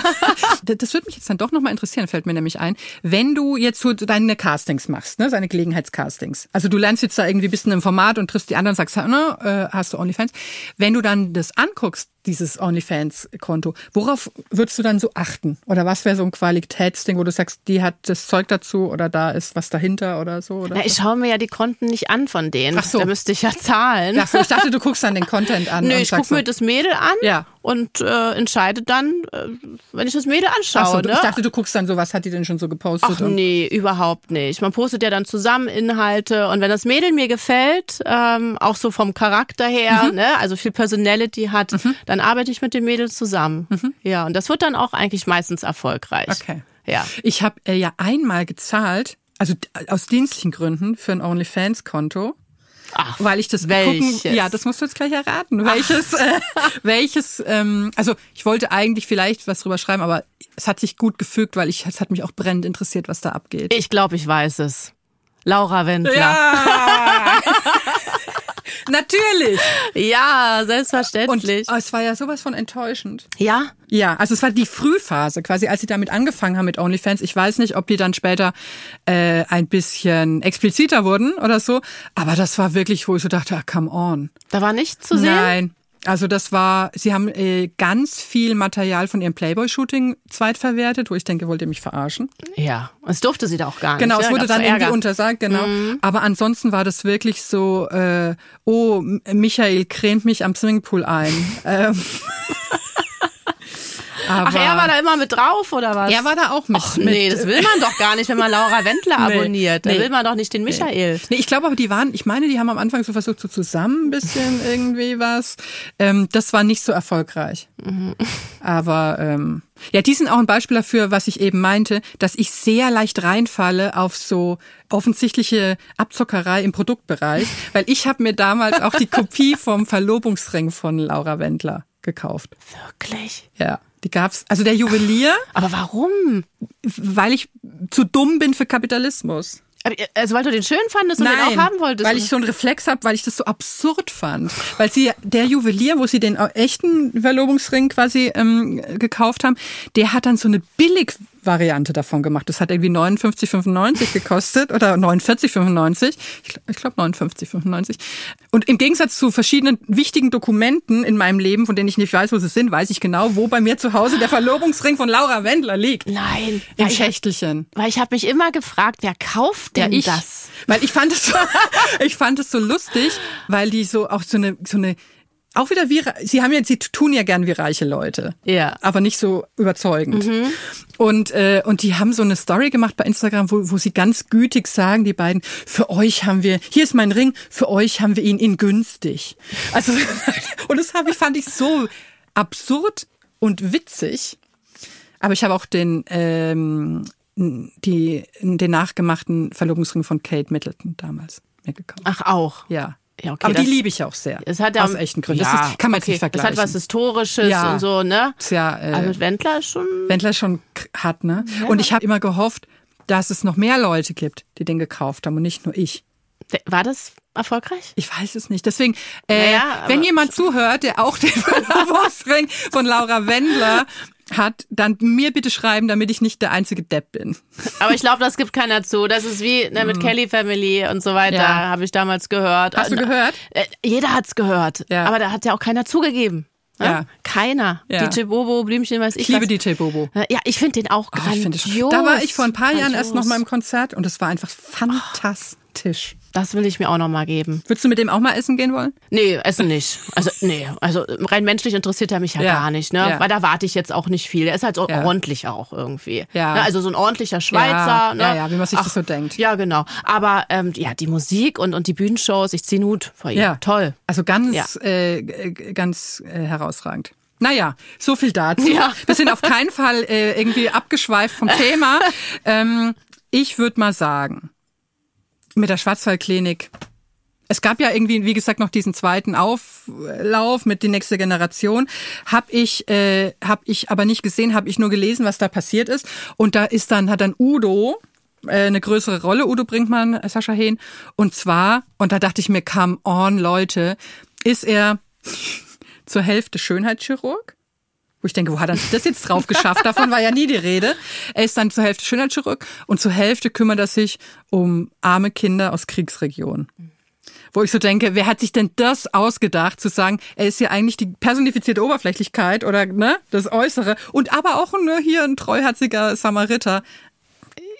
Das würde mich jetzt dann doch nochmal interessieren, fällt mir nämlich ein. Wenn du jetzt so deine Castings machst, ne, seine Gelegenheitscastings. Also du lernst jetzt da irgendwie ein bisschen im Format und triffst die anderen und sagst, ne, äh, hast du OnlyFans. Wenn du dann das anguckst, dieses OnlyFans-Konto, worauf würdest du dann so achten? Oder was wäre so ein Qualitätsding, wo du sagst, die hat das Zeug dazu oder da ist was dahinter oder so? Oder Na, ich schaue mir ja die Konten nicht an von denen. Ach so. Da müsste ich ja zahlen. Ach so, ich dachte, du guckst dann den Content an. Nö, und ich gucke mir so, das Mädel an Ja. Und äh, entscheide dann, äh, wenn ich das Mädel anschaue. So, ne? ich dachte, du guckst dann so, was hat die denn schon so gepostet? Ach nee, überhaupt nicht. Man postet ja dann zusammen Inhalte und wenn das Mädel mir gefällt, ähm, auch so vom Charakter her, Mhm. ne, also viel Personality hat, dann arbeite ich mit dem Mädel zusammen. Ja, und das wird dann auch eigentlich meistens erfolgreich. Mhm. Okay. Ja. Ich habe äh, ja einmal gezahlt, also aus dienstlichen Gründen für ein OnlyFans-Konto. Ach, Weil ich das welches? gucken, ja, das musst du jetzt gleich erraten. Welches, äh, welches, ähm, also ich wollte eigentlich vielleicht was drüber schreiben, aber es hat sich gut gefügt, weil ich, es hat mich auch brennend interessiert, was da abgeht. Ich glaube, ich weiß es. Laura Wendler. Ja! Natürlich! Ja, Und selbstverständlich. oh, es war ja sowas von enttäuschend. ja, Ja, also es war die Frühphase, quasi als sie damit angefangen haben mit OnlyFans. Ich weiß nicht, ob die dann später äh, ein bisschen expliziter wurden oder so, aber das war wirklich, wo ich so dachte, ah, come on. da war nichts zu sehen. Nein. Also das war, sie haben äh, ganz viel Material von ihrem Playboy-Shooting zweitverwertet, wo ich denke, wollt ihr mich verarschen? Ja, es durfte sie da auch gar nicht. Genau, es wurde dann irgendwie. Mhm. untersagt, genau. Aber ansonsten war das wirklich so, äh, oh, Michael cremt mich am Swimmingpool ein. ähm, aber Ach, er war da immer mit drauf, oder was? er war da auch mit. Ach, mit nee, das will man doch gar nicht, wenn man Laura Wendler Nee, abonniert. Da nee. will man doch nicht den Michael. Nee, ich glaube aber, die waren, ich meine, die haben am Anfang so versucht, so zusammen ein bisschen irgendwie was. Ähm, das war nicht so erfolgreich. Aber ähm, ja, die sind auch ein Beispiel dafür, was ich eben meinte, dass ich sehr leicht reinfalle auf so offensichtliche Abzockerei im Produktbereich, weil ich habe mir damals auch die Kopie vom Verlobungsring von Laura Wendler gekauft. Wirklich? Ja. Die gab's. Also der Juwelier, Aber warum? weil ich zu dumm bin für Kapitalismus. Also weil du den schön fandest und den auch haben wolltest. weil ich so einen Reflex habe, weil ich das so absurd fand. Weil sie, der Juwelier, wo sie den echten Verlobungsring quasi ähm, gekauft haben, der hat dann so eine Billig-Variante davon gemacht. Das hat irgendwie 59,95 gekostet oder 49,95. Ich, gl- ich glaube 59,95. Und im Gegensatz zu verschiedenen wichtigen Dokumenten in meinem Leben, von denen ich nicht weiß, wo sie sind, weiß ich genau, wo bei mir zu Hause der Verlobungsring von Laura Wendler liegt. Nein. Im Schächtelchen. weil ich habe mich immer gefragt, wer kauft denn ich. das? Weil ich fand es so, ich fand es so lustig, weil die so auch so eine, so eine, auch wieder wie, sie haben ja, sie tun ja gern wie reiche Leute. Ja. Aber nicht so überzeugend. Und, äh, und die haben so eine Story gemacht bei Instagram, wo, wo sie ganz gütig sagen, die beiden, für euch haben wir, hier ist mein Ring, für euch haben wir ihn in günstig. Also, und das hab ich, fand ich so absurd und witzig. Aber ich habe auch den, ähm, die, den nachgemachten Verlobungsring von Kate Middleton damals mir gekauft. Ach auch. Ja. Ja, okay, Aber die das- liebe ich auch sehr. Es hat ja, aus echten Gründen. Ja, das ist, kann man jetzt okay. nicht vergleichen. Es hat was Historisches Ja. und so, ne? Ist ja, äh, Aber mit Wendler ist schon. Wendler schon hat, ne? Und ich habe immer gehofft, dass es noch mehr Leute gibt, die den gekauft haben und nicht nur ich. War das erfolgreich? Ich weiß es nicht. Deswegen, äh, Naja, wenn jemand zuhört, der auch den Verlobungsring von Laura Wendler hat, dann mir bitte schreiben, damit ich nicht der einzige Depp bin. Aber ich glaube, das gibt keiner zu. Das ist wie ne, mit Kelly Family und so weiter. Ja. habe ich damals gehört. Hast du gehört? Äh, Jeder hat's gehört. Ja. Aber da hat ja auch keiner zugegeben. Ne? Ja. Keiner. Ja. DJ Bobo, Blümchen, weiß ich Ich liebe was. DJ Bobo. Ja, ich finde den auch Oh, ich finde es- grandios. da war ich vor ein paar Jahren erst Grandios. noch mal im Konzert und es war einfach fantastisch. Das will ich mir auch noch mal geben. Würdest du mit dem auch mal essen gehen wollen? Nee, essen nicht. Also, nee, also rein menschlich interessiert er mich ja, Ja. gar nicht, ne? Ja. Weil da warte ich jetzt auch nicht viel. Er ist halt so Ja. ordentlich auch irgendwie. Ja. Ne? Also so ein ordentlicher Schweizer. Ja, ne? ja, ja, wie man sich das so denkt. Ja, genau. Aber ähm, ja, die Musik und, und die Bühnenshows, ich zieh Hut vor ihm. Ja. Toll. Also ganz, Ja. äh, g- ganz äh, herausragend. Naja, so viel dazu. Ja. Wir sind auf keinen Fall äh, irgendwie abgeschweift vom Thema. ähm, ich würde mal sagen, mit der Schwarzwaldklinik, es gab ja irgendwie, wie gesagt, noch diesen zweiten Auflauf mit die nächste Generation. Hab ich, äh, hab ich aber nicht gesehen, habe ich nur gelesen, was da passiert ist. Und da ist dann hat dann Udo äh, eine größere Rolle, Udo Brinkmann, äh, Sascha Hehn. Und zwar, und da dachte ich mir, come on, Leute, ist er zur Hälfte Schönheitschirurg? Wo ich denke, wo hat er das jetzt drauf geschafft? Davon war ja nie die Rede. Er ist dann zur Hälfte Schönheitschirurg und zur Hälfte kümmert er sich um arme Kinder aus Kriegsregionen. Wo ich so denke, wer hat sich denn das ausgedacht, zu sagen, er ist ja eigentlich die personifizierte Oberflächlichkeit oder ne, das Äußere und aber auch ne, hier ein treuherziger Samariter.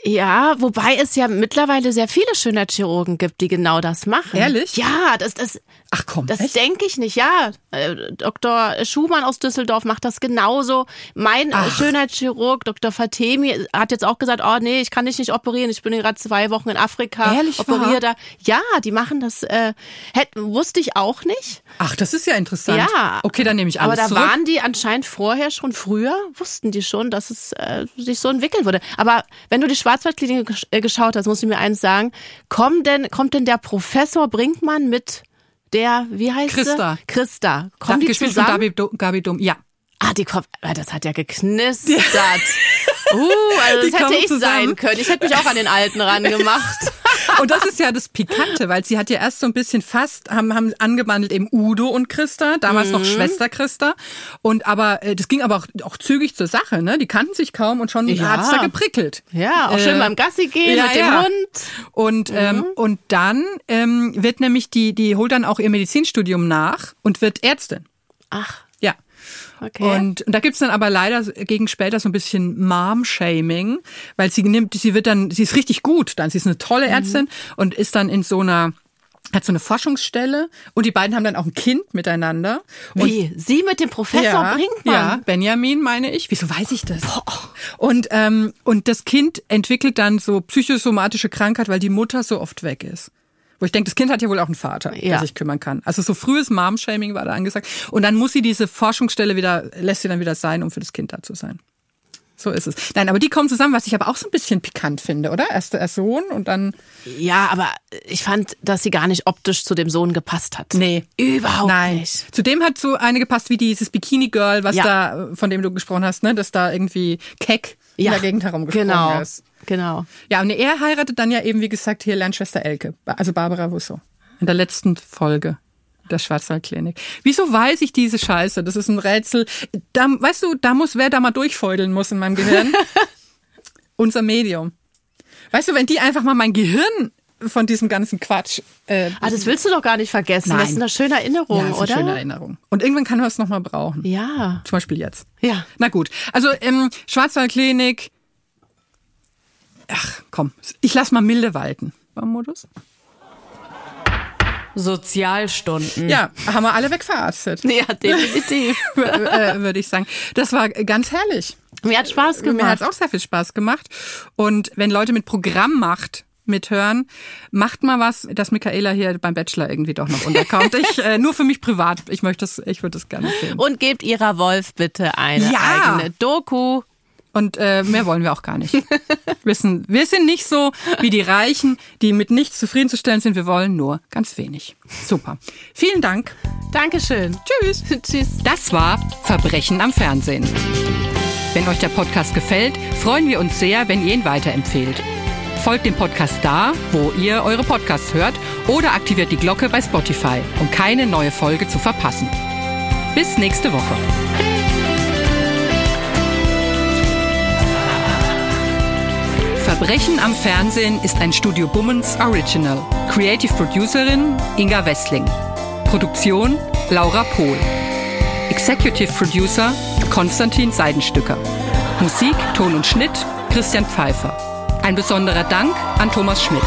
Ja, wobei es ja mittlerweile sehr viele Schönheitschirurgen gibt, die genau das machen. Ehrlich? Ja, das, das, Ach komm, das denke ich nicht. Ja, äh, Dr. Schumann aus Düsseldorf macht das genauso. Mein äh, Schönheitschirurg, Dr. Fatemi, hat jetzt auch gesagt, oh nee, ich kann dich nicht operieren. Ich bin gerade zwei Wochen in Afrika. Ehrlich operiere da. Ja, die machen das. Äh, hätten, wusste ich auch nicht. Ach, das ist ja interessant. Ja. Okay, dann nehme ich Aber alles da zurück. waren die anscheinend vorher schon früher, wussten die schon, dass es äh, sich so entwickeln würde. Aber wenn du die Schwarzwaldklinik gesch- äh, geschaut hast, musst du mir eins sagen, kommt denn, kommt denn der Professor Brinkmann mit der, wie heißt Christa. sie? Christa. Kommen die zusammen? Gabi, Gabi Dom. Ja. Ah, die kommt, ah, das hat ja geknistert. Uh, also das hätte ich zusammen. sein können. Ich hätte mich auch an den Alten rangemacht. Und das ist ja das Pikante, weil sie hat ja erst so ein bisschen fast, haben, haben angebandelt eben Udo und Christa, damals Mhm. noch Schwester Christa. Und aber, äh, das ging aber auch, auch zügig zur Sache, ne? Die kannten sich kaum und schon Ja. hat's da geprickelt. Ja, auch Äh, schön beim Gassi gehen ja, mit dem ja. Hund. Und, ähm, und dann ähm, wird nämlich die, die holt dann auch ihr Medizinstudium nach und wird Ärztin. Ach. Okay. Und, und da gibt's dann aber leider gegen später so ein bisschen Mom-Shaming, weil sie nimmt, sie wird dann, sie ist richtig gut dann, sie ist eine tolle Ärztin und ist dann in so einer, hat so eine Forschungsstelle und die beiden haben dann auch ein Kind miteinander. Und Wie? Sie mit dem Professor ja, Brinkmann? Ja, Benjamin meine ich. Wieso weiß ich das? Und, ähm, und das Kind entwickelt dann so psychosomatische Krankheit, weil die Mutter so oft weg ist. Wo ich denke, das Kind hat ja wohl auch einen Vater, der Ja. sich kümmern kann. Also so frühes Mom-Shaming war da angesagt. Und dann muss sie diese Forschungsstelle wieder, lässt sie dann wieder sein, um für das Kind da zu sein. So ist es. Nein, aber die kommen zusammen, was ich aber auch so ein bisschen pikant finde, oder? Erst der Sohn und dann. Ja, aber ich fand, dass sie gar nicht optisch zu dem Sohn gepasst hat. Nee. Überhaupt Nein. nicht. Zudem hat so eine gepasst wie dieses Bikini Girl, was Ja. da, von dem du gesprochen hast, ne? Dass da irgendwie keck in Ja, der Gegend herumgesprungen genau. ist. Genau. Ja, und er heiratet dann ja eben, wie gesagt, hier Lernschwester Elke, also Barbara Wusso. In der letzten Folge der Schwarzwaldklinik. Wieso weiß ich diese Scheiße? Das ist ein Rätsel. Da, weißt du, da muss, wer da mal durchfeudeln muss in meinem Gehirn? Unser Medium. Weißt du, wenn die einfach mal mein Gehirn von diesem ganzen Quatsch. Äh, Ah, das willst du doch gar nicht vergessen. Das Nein. ist eine schöne Erinnerung, ja, ist eine oder? schöne Erinnerung. Und irgendwann kann man es nochmal brauchen. Ja. Zum Beispiel jetzt. Ja. Na gut. Also ähm, Schwarzwaldklinik. Ach, komm. Ich lass mal milde walten. Modus? Sozialstunden. Ja, haben wir alle wegverarztet. Ja, definitiv. äh, Würde ich sagen. Das war ganz herrlich. Mir hat Spaß Mir gemacht. hat es auch sehr viel Spaß gemacht. Und wenn Leute mit Programmmacht mithören, macht mal was, dass Michaela hier beim Bachelor irgendwie doch noch unterkommt. Ich, äh, nur für mich privat. Ich möchte das, ich würde das gerne sehen. Und gebt ihrer Wolf bitte eine Ja. eigene Doku. Und äh, mehr wollen wir auch gar nicht. Wir sind, wir sind nicht so wie die Reichen, die mit nichts zufriedenzustellen sind. Wir wollen nur ganz wenig. Super. Vielen Dank. Dankeschön. Tschüss. Tschüss. Das war Verbrechen am Fernsehen. Wenn euch der Podcast gefällt, freuen wir uns sehr, wenn ihr ihn weiterempfehlt. Folgt dem Podcast da, wo ihr eure Podcasts hört oder aktiviert die Glocke bei Spotify, um keine neue Folge zu verpassen. Bis nächste Woche. Verbrechen am Fernsehen ist ein Studio Bummens Original. Creative Producerin Inga Wessling. Produktion Laura Pohl. Executive Producer Konstantin Seidenstücker. Musik, Ton und Schnitt Christian Pfeiffer. Ein besonderer Dank an Thomas Schmidt.